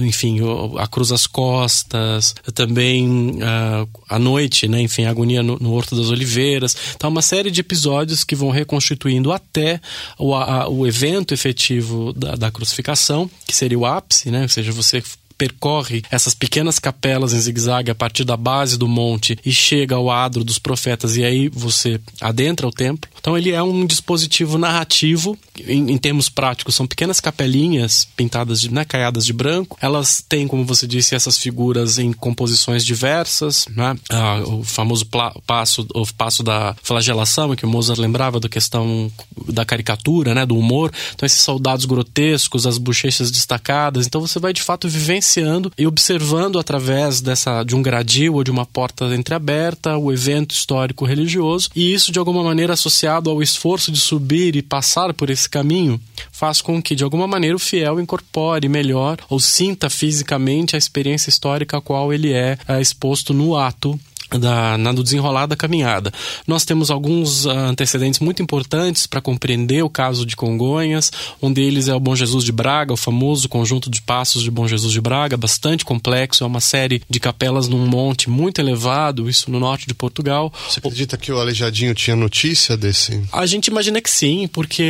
S6: enfim, a cruz às costas, também uh, a noite, né, enfim, a agonia no, no Horto das Oliveiras. Então, uma série de episódios que vão reconstituindo até o a, o evento efetivo da, da crucificação, que seria o ápice, né? Ou seja, você percorre essas pequenas capelas em zigue-zague a partir da base do monte e chega ao adro dos profetas e aí você adentra o templo. Então ele é um dispositivo narrativo, em, em termos práticos, são pequenas capelinhas pintadas de né, caiadas de branco. Elas têm, como você disse, essas figuras em composições diversas, né? Ah, o famoso passo, o passo da flagelação, que o Mozart lembrava da questão da caricatura, né, do humor. Então esses soldados grotescos, as bochechas destacadas. Então você vai de fato vivenciar vivenciando e observando através dessa de um gradil ou de uma porta entreaberta o evento histórico religioso. E isso de alguma maneira associado ao esforço de subir e passar por esse caminho faz com que de alguma maneira o fiel incorpore melhor ou sinta fisicamente a experiência histórica a qual ele é, é exposto no ato da, na, do desenrolar da caminhada. Nós temos alguns uh, antecedentes muito importantes para compreender o caso de Congonhas. Um deles é o Bom Jesus de Braga, o famoso conjunto de passos de Bom Jesus de Braga, bastante complexo. É uma série de capelas num monte muito elevado, isso no norte de Portugal.
S5: Você acredita que o Aleijadinho tinha notícia desse?
S6: A gente imagina que sim, porque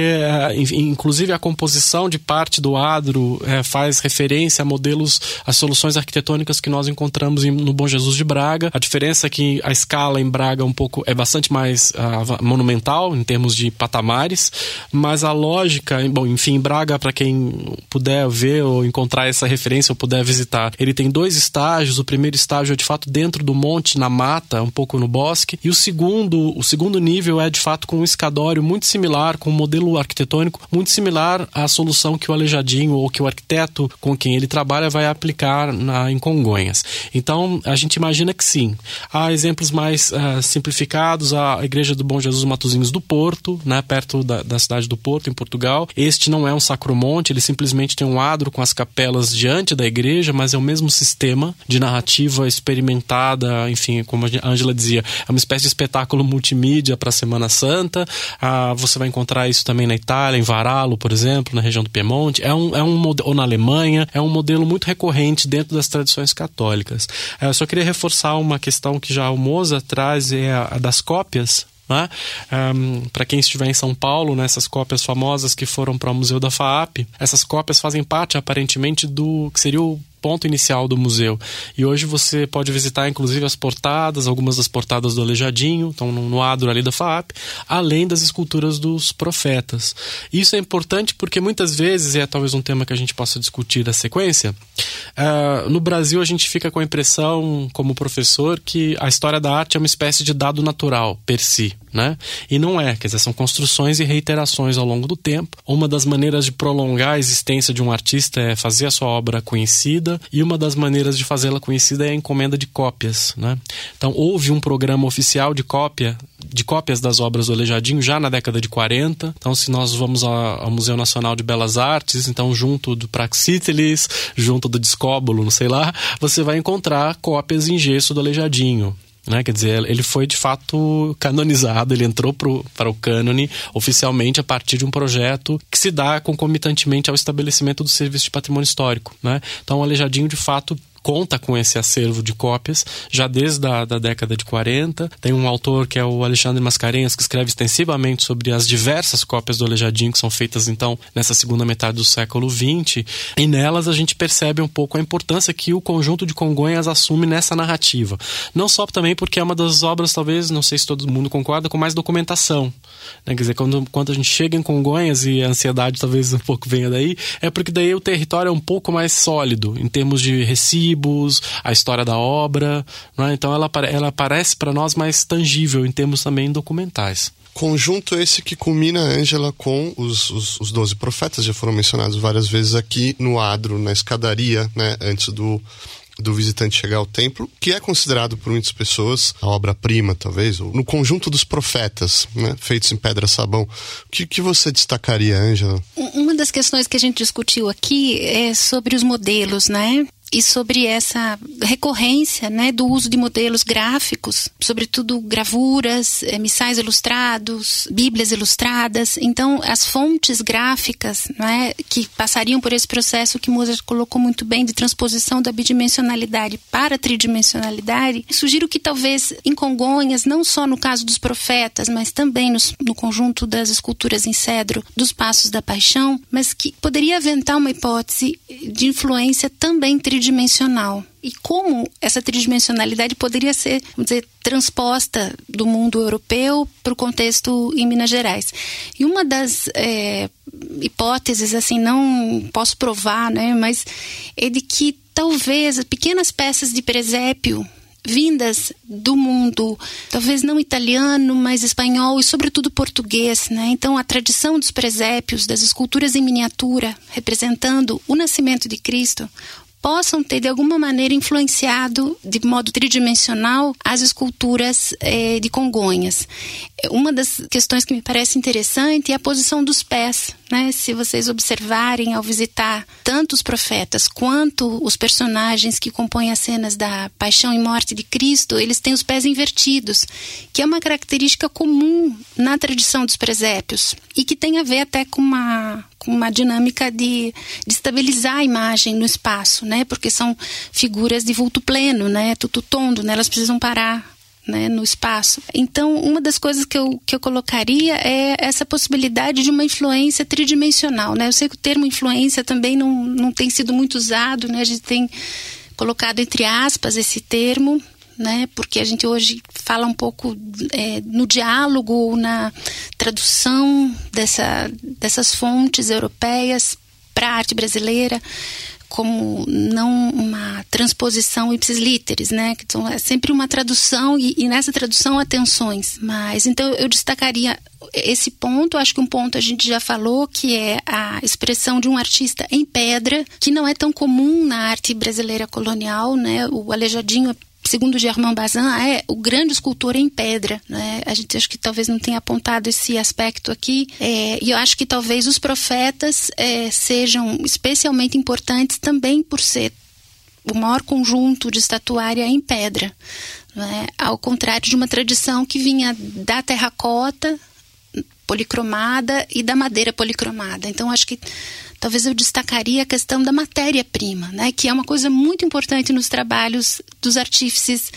S6: uh, inclusive a composição de parte do adro uh, faz referência a modelos, a soluções arquitetônicas que nós encontramos no Bom Jesus de Braga. A diferença que a escala em Braga um pouco é bastante mais uh, monumental em termos de patamares, mas a lógica, bom, enfim, Braga para quem puder ver ou encontrar essa referência ou puder visitar, ele tem dois estágios. O primeiro estágio é de fato dentro do monte, na mata, um pouco no bosque, e o segundo, o segundo nível é de fato com um escadório muito similar, com um modelo arquitetônico muito similar à solução que o Aleijadinho ou que o arquiteto com quem ele trabalha vai aplicar na, em Congonhas. Então, a gente imagina que sim. A Exemplos mais uh, simplificados, a Igreja do Bom Jesus Matozinhos do Porto, né, perto da, da cidade do Porto, em Portugal. Este não é um sacromonte, ele simplesmente tem um adro com as capelas diante da igreja, mas é o mesmo sistema de narrativa experimentada, enfim, como a Angela dizia, é uma espécie de espetáculo multimídia para a Semana Santa. Ah, você vai encontrar isso também na Itália, em Varallo, por exemplo, na região do Piemonte. É um, é um ou na Alemanha, é um modelo muito recorrente dentro das tradições católicas. É, eu só queria reforçar uma questão que já o Moza traz, é a das cópias né? Um, para quem estiver em São Paulo, né, essas cópias famosas que foram para o Museu da FAAP, essas cópias fazem parte aparentemente do que seria o ponto inicial do museu. E hoje você pode visitar, inclusive, as portadas, algumas das portadas do Aleijadinho, estão no adro ali da FAAP, além das esculturas dos profetas. Isso é importante porque muitas vezes, e é talvez um tema que a gente possa discutir da sequência, uh, no Brasil a gente fica com a impressão, como professor, que a história da arte é uma espécie de dado natural, per si. Né? E não é, quer dizer, são construções e reiterações ao longo do tempo. Uma das maneiras de prolongar a existência de um artista é fazer a sua obra conhecida, e uma das maneiras de fazê-la conhecida é a encomenda de cópias. Né? Então, houve um programa oficial de cópia de cópias das obras do Aleijadinho já na década de 40. Então, se nós vamos ao Museu Nacional de Belas Artes, então junto do Praxíteles, junto do Discóbulo, não sei lá, você vai encontrar cópias em gesso do Aleijadinho. Né? Quer dizer, ele foi de fato canonizado, ele entrou para o cânone oficialmente a partir de um projeto que se dá concomitantemente ao estabelecimento do Serviço de Patrimônio Histórico. Né? Então, o Aleijadinho, de fato, conta com esse acervo de cópias já desde a da década de 40. Tem um autor que é o Alexandre Mascarenhas que escreve extensivamente sobre as diversas cópias do Aleijadinho que são feitas então nessa segunda metade do século XX e nelas a gente percebe um pouco a importância que o conjunto de Congonhas assume nessa narrativa. Não só também porque é uma das obras, talvez, não sei se todo mundo concorda, com mais documentação. Né? Quer dizer, quando, quando a gente chega em Congonhas e a ansiedade talvez um pouco venha daí, é porque daí o território é um pouco mais sólido em termos de recibos, a história da obra. Né? Então ela, ela aparece para nós mais tangível em termos também documentais.
S5: Conjunto esse que culmina, Ângela, com os, os, os 12 profetas, já foram mencionados várias vezes aqui no adro, na escadaria, né, antes do, do visitante chegar ao templo, que é considerado por muitas pessoas a obra-prima, talvez, ou no conjunto dos profetas, né, feitos em pedra-sabão. O que, que você destacaria, Ângela?
S3: Uma das questões que a gente discutiu aqui é sobre os modelos, né? E sobre essa recorrência né, do uso de modelos gráficos, sobretudo gravuras, eh, missais ilustrados, bíblias ilustradas. Então, as fontes gráficas né, que passariam por esse processo que Mozart colocou muito bem de transposição da bidimensionalidade para a tridimensionalidade, sugiro que talvez em Congonhas, não só no caso dos profetas, mas também nos, no conjunto das esculturas em cedro dos Passos da Paixão, mas que poderia aventar uma hipótese de influência também tridimensional tridimensional. E como essa tridimensionalidade poderia ser, vamos dizer, transposta do mundo europeu para o contexto em Minas Gerais. E uma das é, hipóteses, assim, não posso provar, né, mas é de que talvez pequenas peças de presépio vindas do mundo, talvez não italiano, mas espanhol e sobretudo português, né? Então a tradição dos presépios, das esculturas em miniatura representando o nascimento de Cristo, possam ter de alguma maneira influenciado de modo tridimensional as esculturas eh, de Congonhas. Uma das questões que me parece interessante é a posição dos pés. Né? Se vocês observarem ao visitar tanto os profetas quanto os personagens que compõem as cenas da paixão e morte de Cristo, eles têm os pés invertidos, que é uma característica comum na tradição dos presépios e que tem a ver até com uma com uma dinâmica de, de, estabilizar a imagem no espaço, né? Porque são figuras de vulto pleno, né? Tudo tondo, né? Elas precisam parar né, no espaço. Então, uma das coisas que eu, que eu colocaria é essa possibilidade de uma influência tridimensional. Né? Eu sei que o termo influência também não, não tem sido muito usado, né? a gente tem colocado entre aspas esse termo, né? Porque a gente hoje fala um pouco é, no diálogo, na tradução dessa, dessas fontes europeias para a arte brasileira como não uma transposição ipsis literis, né? Então é sempre uma tradução e, e, nessa tradução há tensões. Mas então eu destacaria esse ponto, acho que um ponto a gente já falou, que é a expressão de um artista em pedra, que não é tão comum na arte brasileira colonial, né? O Aleijadinho segundo Germain Bazin, é o grande escultor em pedra. Né? A gente acho que talvez não tenha apontado esse aspecto aqui. É, e eu acho que talvez os profetas é, sejam especialmente importantes também por ser o maior conjunto de estatuária em pedra. Né? Ao contrário de uma tradição que vinha da terracota policromada e da madeira policromada. Então, acho que talvez eu destacaria a questão da matéria-prima, né? que é uma coisa muito importante nos trabalhos dos artífices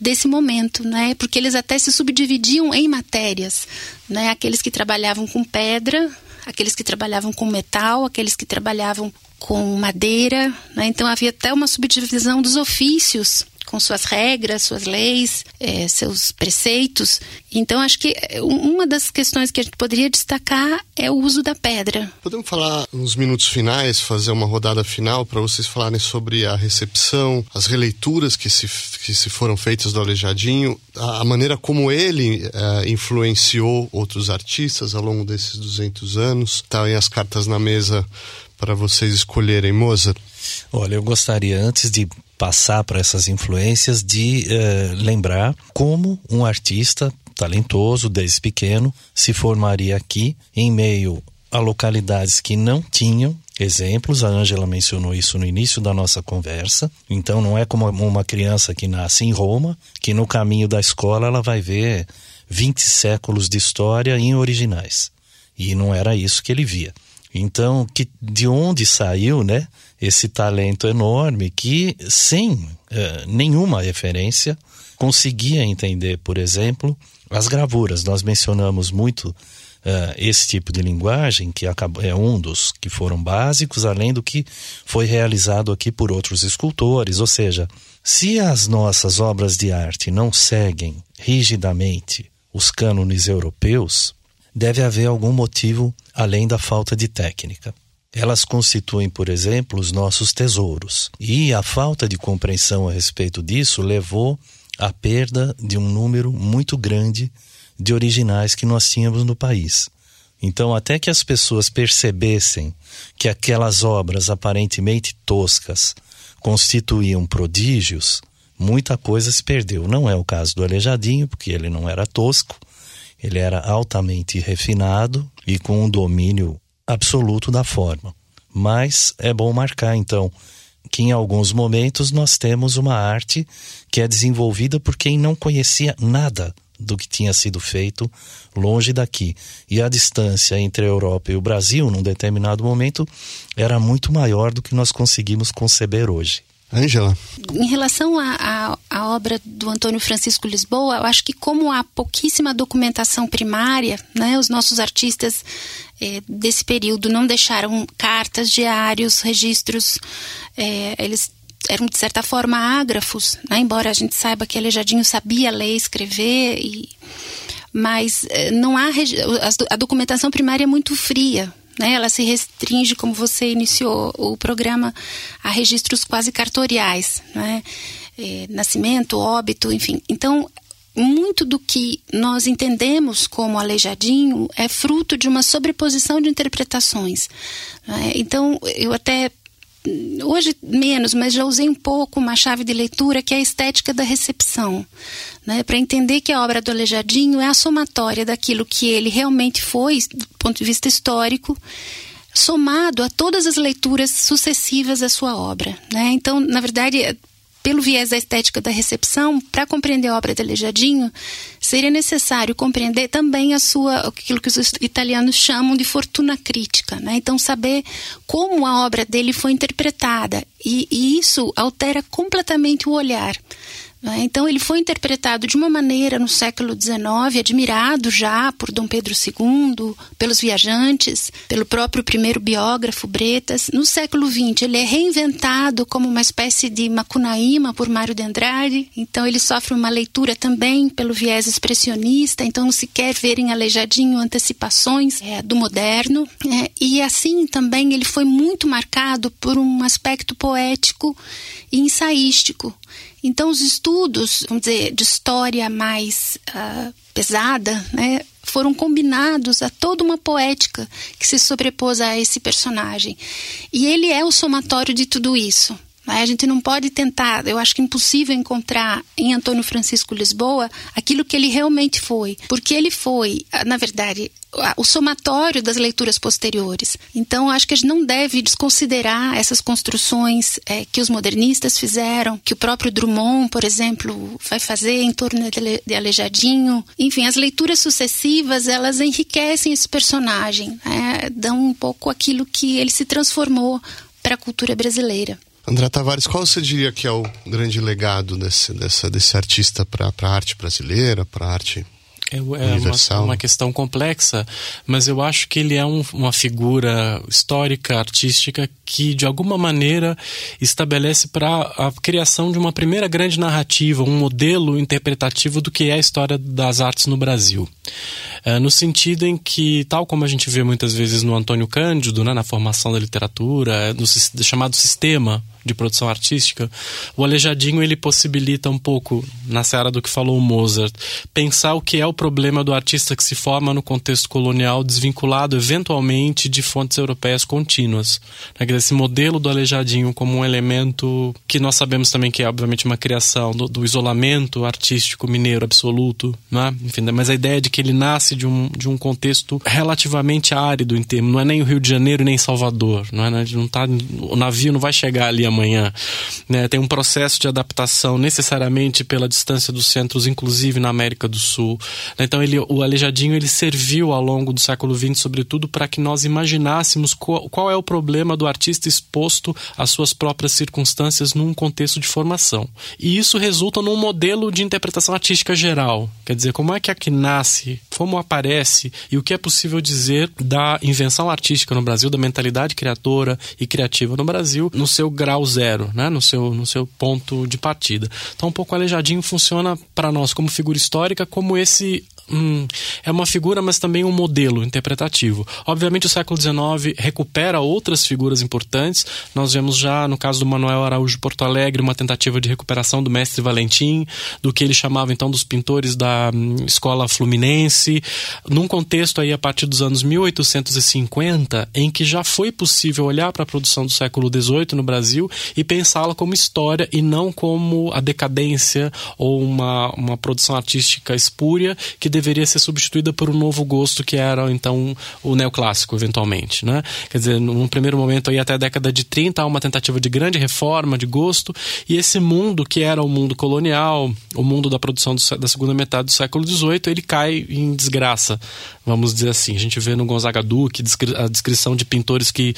S3: desse momento, né? Porque eles até se subdividiam em matérias, né? Aqueles que trabalhavam com pedra, aqueles que trabalhavam com metal, aqueles que trabalhavam com madeira, né? Então havia até uma subdivisão dos ofícios com suas regras, suas leis, é, seus preceitos. Então, acho que é, uma das questões que a gente poderia destacar é o uso da pedra.
S5: Podemos falar nos minutos finais, fazer uma rodada final para vocês falarem sobre a recepção, as releituras que se, que se foram feitas do Aleijadinho, a, a maneira como ele é, influenciou outros artistas ao longo desses 200 anos. Tá aí as cartas na mesa para vocês escolherem, Mozart.
S7: Olha, eu gostaria, antes de passar para essas influências, de uh, lembrar como um artista talentoso desde pequeno se formaria aqui em meio a localidades que não tinham exemplos. A Ângela mencionou isso no início da nossa conversa. Então não é como uma criança que nasce em Roma, que no caminho da escola ela vai ver 20 séculos de história em originais. E não era isso que ele via. Então, que de onde saiu, né, esse talento enorme que sem uh, nenhuma referência conseguia entender, por exemplo, as gravuras. Nós mencionamos muito uh, esse tipo de linguagem que é um dos que foram básicos, além do que foi realizado aqui por outros escultores. Ou seja, se as nossas obras de arte não seguem rigidamente os cânones europeus, deve haver algum motivo além da falta de técnica. Elas constituem, por exemplo, os nossos tesouros. E a falta de compreensão a respeito disso levou à perda de um número muito grande de originais que nós tínhamos no país. Então, até que as pessoas percebessem que aquelas obras aparentemente toscas constituíam prodígios, muita coisa se perdeu. Não é o caso do Aleijadinho, porque ele não era tosco, ele era altamente refinado e com um domínio absoluto da forma. Mas é bom marcar, então, que em alguns momentos nós temos uma arte que é desenvolvida por quem não conhecia nada do que tinha sido feito longe daqui. E a distância entre a Europa e o Brasil, num determinado momento, era muito maior do que nós conseguimos conceber hoje.
S5: Ângela.
S3: Em relação à obra do Antônio Francisco Lisboa, eu acho que como há pouquíssima documentação primária, né, os nossos artistas eh, desse período não deixaram cartas, diários, registros, eh, eles eram de certa forma ágrafos, né, embora a gente saiba que Aleijadinho sabia ler escrever, e, mas eh, não há a documentação primária é muito fria, né? Ela se restringe, como você iniciou o programa, a registros quase cartoriais, né? É, nascimento, óbito, enfim. Então, muito do que nós entendemos como aleijadinho é fruto de uma sobreposição de interpretações. Né? Então, eu até hoje menos, mas já usei um pouco uma chave de leitura que é a estética da recepção, né? Para entender que a obra do Aleijadinho é a somatória daquilo que ele realmente foi, do ponto de vista histórico, somado a todas as leituras sucessivas da sua obra, né? Então, na verdade, pelo viés da estética da recepção, para compreender a obra de Aleijadinho, seria necessário compreender também a sua, aquilo que os italianos chamam de fortuna crítica, né? Então, saber como a obra dele foi interpretada. E, e isso altera completamente o olhar. Né? Então, ele foi interpretado de uma maneira no século XIX, admirado já por Dom Pedro II, pelos viajantes, pelo próprio primeiro biógrafo Bretas. No século XX, ele é reinventado como uma espécie de Macunaíma por Mário de Andrade. Então, ele sofre uma leitura também pelo viés expressionista. Então, não se quer ver em Aleijadinho antecipações é, do moderno. É, e assim também ele foi muito marcado por um aspecto poético e ensaístico. Então, os estudos, vamos dizer, de história mais uh, pesada, né, foram combinados a toda uma poética que se sobrepôs a esse personagem. E ele é o somatório de tudo isso. Né? A gente não pode tentar, eu acho que é impossível encontrar em Antônio Francisco Lisboa aquilo que ele realmente foi. Porque ele foi, na verdade, o somatório das leituras posteriores. Então, acho que a gente não deve desconsiderar essas construções é, que os modernistas fizeram, que o próprio Drummond, por exemplo, vai fazer em torno de Aleijadinho. Enfim, as leituras sucessivas, elas enriquecem esse personagem, né? dão um pouco aquilo que ele se transformou para a cultura brasileira.
S5: André Tavares, qual você diria que é o grande legado desse, dessa, desse artista para a arte brasileira, para a arte
S6: é, é uma, uma, questão complexa, mas eu acho que ele é um, uma figura histórica, artística, que de alguma maneira estabelece para a criação de uma primeira grande narrativa, um modelo interpretativo do que é a história das artes no Brasil. É, no sentido em que, tal como a gente vê muitas vezes no Antônio Cândido, né, na formação da literatura, no chamado sistema de produção artística, o Aleijadinho ele possibilita um pouco, na seara do que falou o Mozart, pensar o que é o problema do artista que se forma no contexto colonial, desvinculado eventualmente de fontes europeias contínuas. Né? Esse modelo do Aleijadinho como um elemento que nós sabemos também que é, obviamente, uma criação do, do isolamento artístico mineiro absoluto, né? Enfim, né? mas a ideia de que ele nasce de um, de um contexto relativamente árido em termos, não é nem o Rio de Janeiro nem Salvador, não é? Não tá, o navio não vai chegar ali amanhã amanhã. Né? Tem um processo de adaptação necessariamente pela distância dos centros, inclusive na América do Sul. Né? Então ele, o Aleijadinho ele serviu ao longo do século XX, sobretudo, para que nós imaginássemos qual, qual é o problema do artista exposto às suas próprias circunstâncias num contexto de formação. E isso resulta num modelo de interpretação artística geral. Quer dizer, como é que é que nasce, como aparece e o que é possível dizer da invenção artística no Brasil, da mentalidade criadora e criativa no Brasil, no seu grau zero, né? no, seu, no seu ponto de partida. Então, um pouco aleijadinho funciona para nós como figura histórica, como esse hum, é uma figura, mas também um modelo interpretativo. Obviamente, o século XIX recupera outras figuras importantes. Nós vemos já, no caso do Manuel Araújo Porto Alegre, uma tentativa de recuperação do mestre Valentim, do que ele chamava então dos pintores da hum, escola fluminense, num contexto aí a partir dos anos 1850, em que já foi possível olhar para a produção do século XVIII no Brasil e pensá-la como história e não como a decadência ou uma, uma produção artística espúria que deveria ser substituída por um novo gosto que era então o neoclássico, eventualmente. Né? Quer dizer, num primeiro momento, aí, até a década de 30, há uma tentativa de grande reforma de gosto, e esse mundo que era o mundo colonial, o mundo da produção do, da segunda metade do século XVIII, ele cai em desgraça, vamos dizer assim. A gente vê no Gonzaga Duque a descrição de pintores que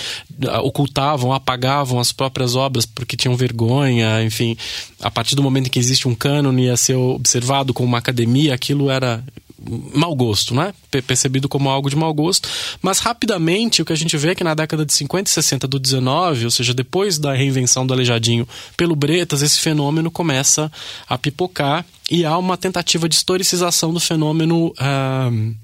S6: ah, ocultavam, apagavam as próprias obras porque tinham vergonha, enfim. A partir do momento em que existe um cânone a ser observado como uma academia, aquilo era mau gosto, né? Percebido como algo de mau gosto. Mas rapidamente o que a gente vê é que na década de 50 e 60 do 19, ou seja, depois da reinvenção do Aleijadinho pelo Bretas, esse fenômeno começa a pipocar e há uma tentativa de historicização do fenômeno uh,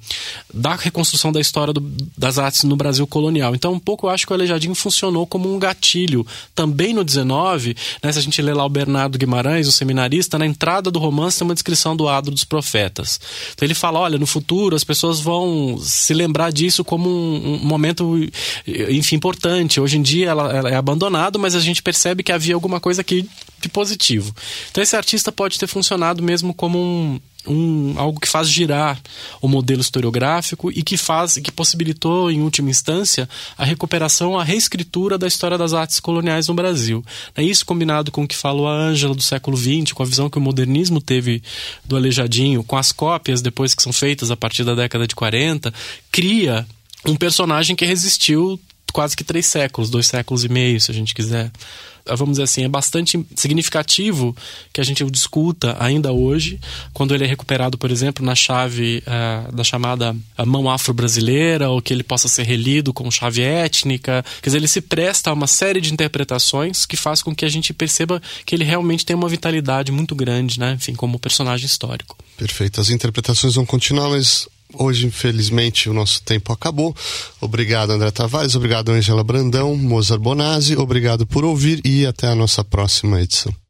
S6: da reconstrução da história do, das artes no Brasil colonial. Então, um pouco eu acho que o Aleijadinho funcionou como um gatilho. Também no 19, né, se a gente lê lá o Bernardo Guimarães, o seminarista, na entrada do romance tem uma descrição do adro dos profetas. Então ele fala, olha, no futuro as pessoas vão se lembrar disso como um, um momento, enfim, importante. Hoje em dia ela, ela é abandonado, mas a gente percebe que havia alguma coisa aqui de positivo. Então esse artista pode ter funcionado mesmo como um, um, algo que faz girar o modelo historiográfico e que faz que possibilitou em última instância a recuperação, a reescritura da história das artes coloniais no Brasil. É isso combinado com o que falou a Ângela do século XX, com a visão que o modernismo teve do Aleijadinho, com as cópias depois que são feitas a partir da década de 40, cria um personagem que resistiu quase que três séculos, dois séculos e meio, se a gente quiser vamos dizer assim, é bastante significativo que a gente o discuta ainda hoje, quando ele é recuperado, por exemplo, na chave uh, da chamada mão afro-brasileira, ou que ele possa ser relido com chave étnica. Quer dizer, ele se presta a uma série de interpretações que faz com que a gente perceba que ele realmente tem uma vitalidade muito grande, né? Enfim, como personagem histórico.
S5: Perfeito. As interpretações vão continuar, mas Hoje, infelizmente, o nosso tempo acabou. Obrigado, André Tavares. Obrigado, Angela Brandão, Mozart Bonazzi. Obrigado por ouvir e até a nossa próxima edição.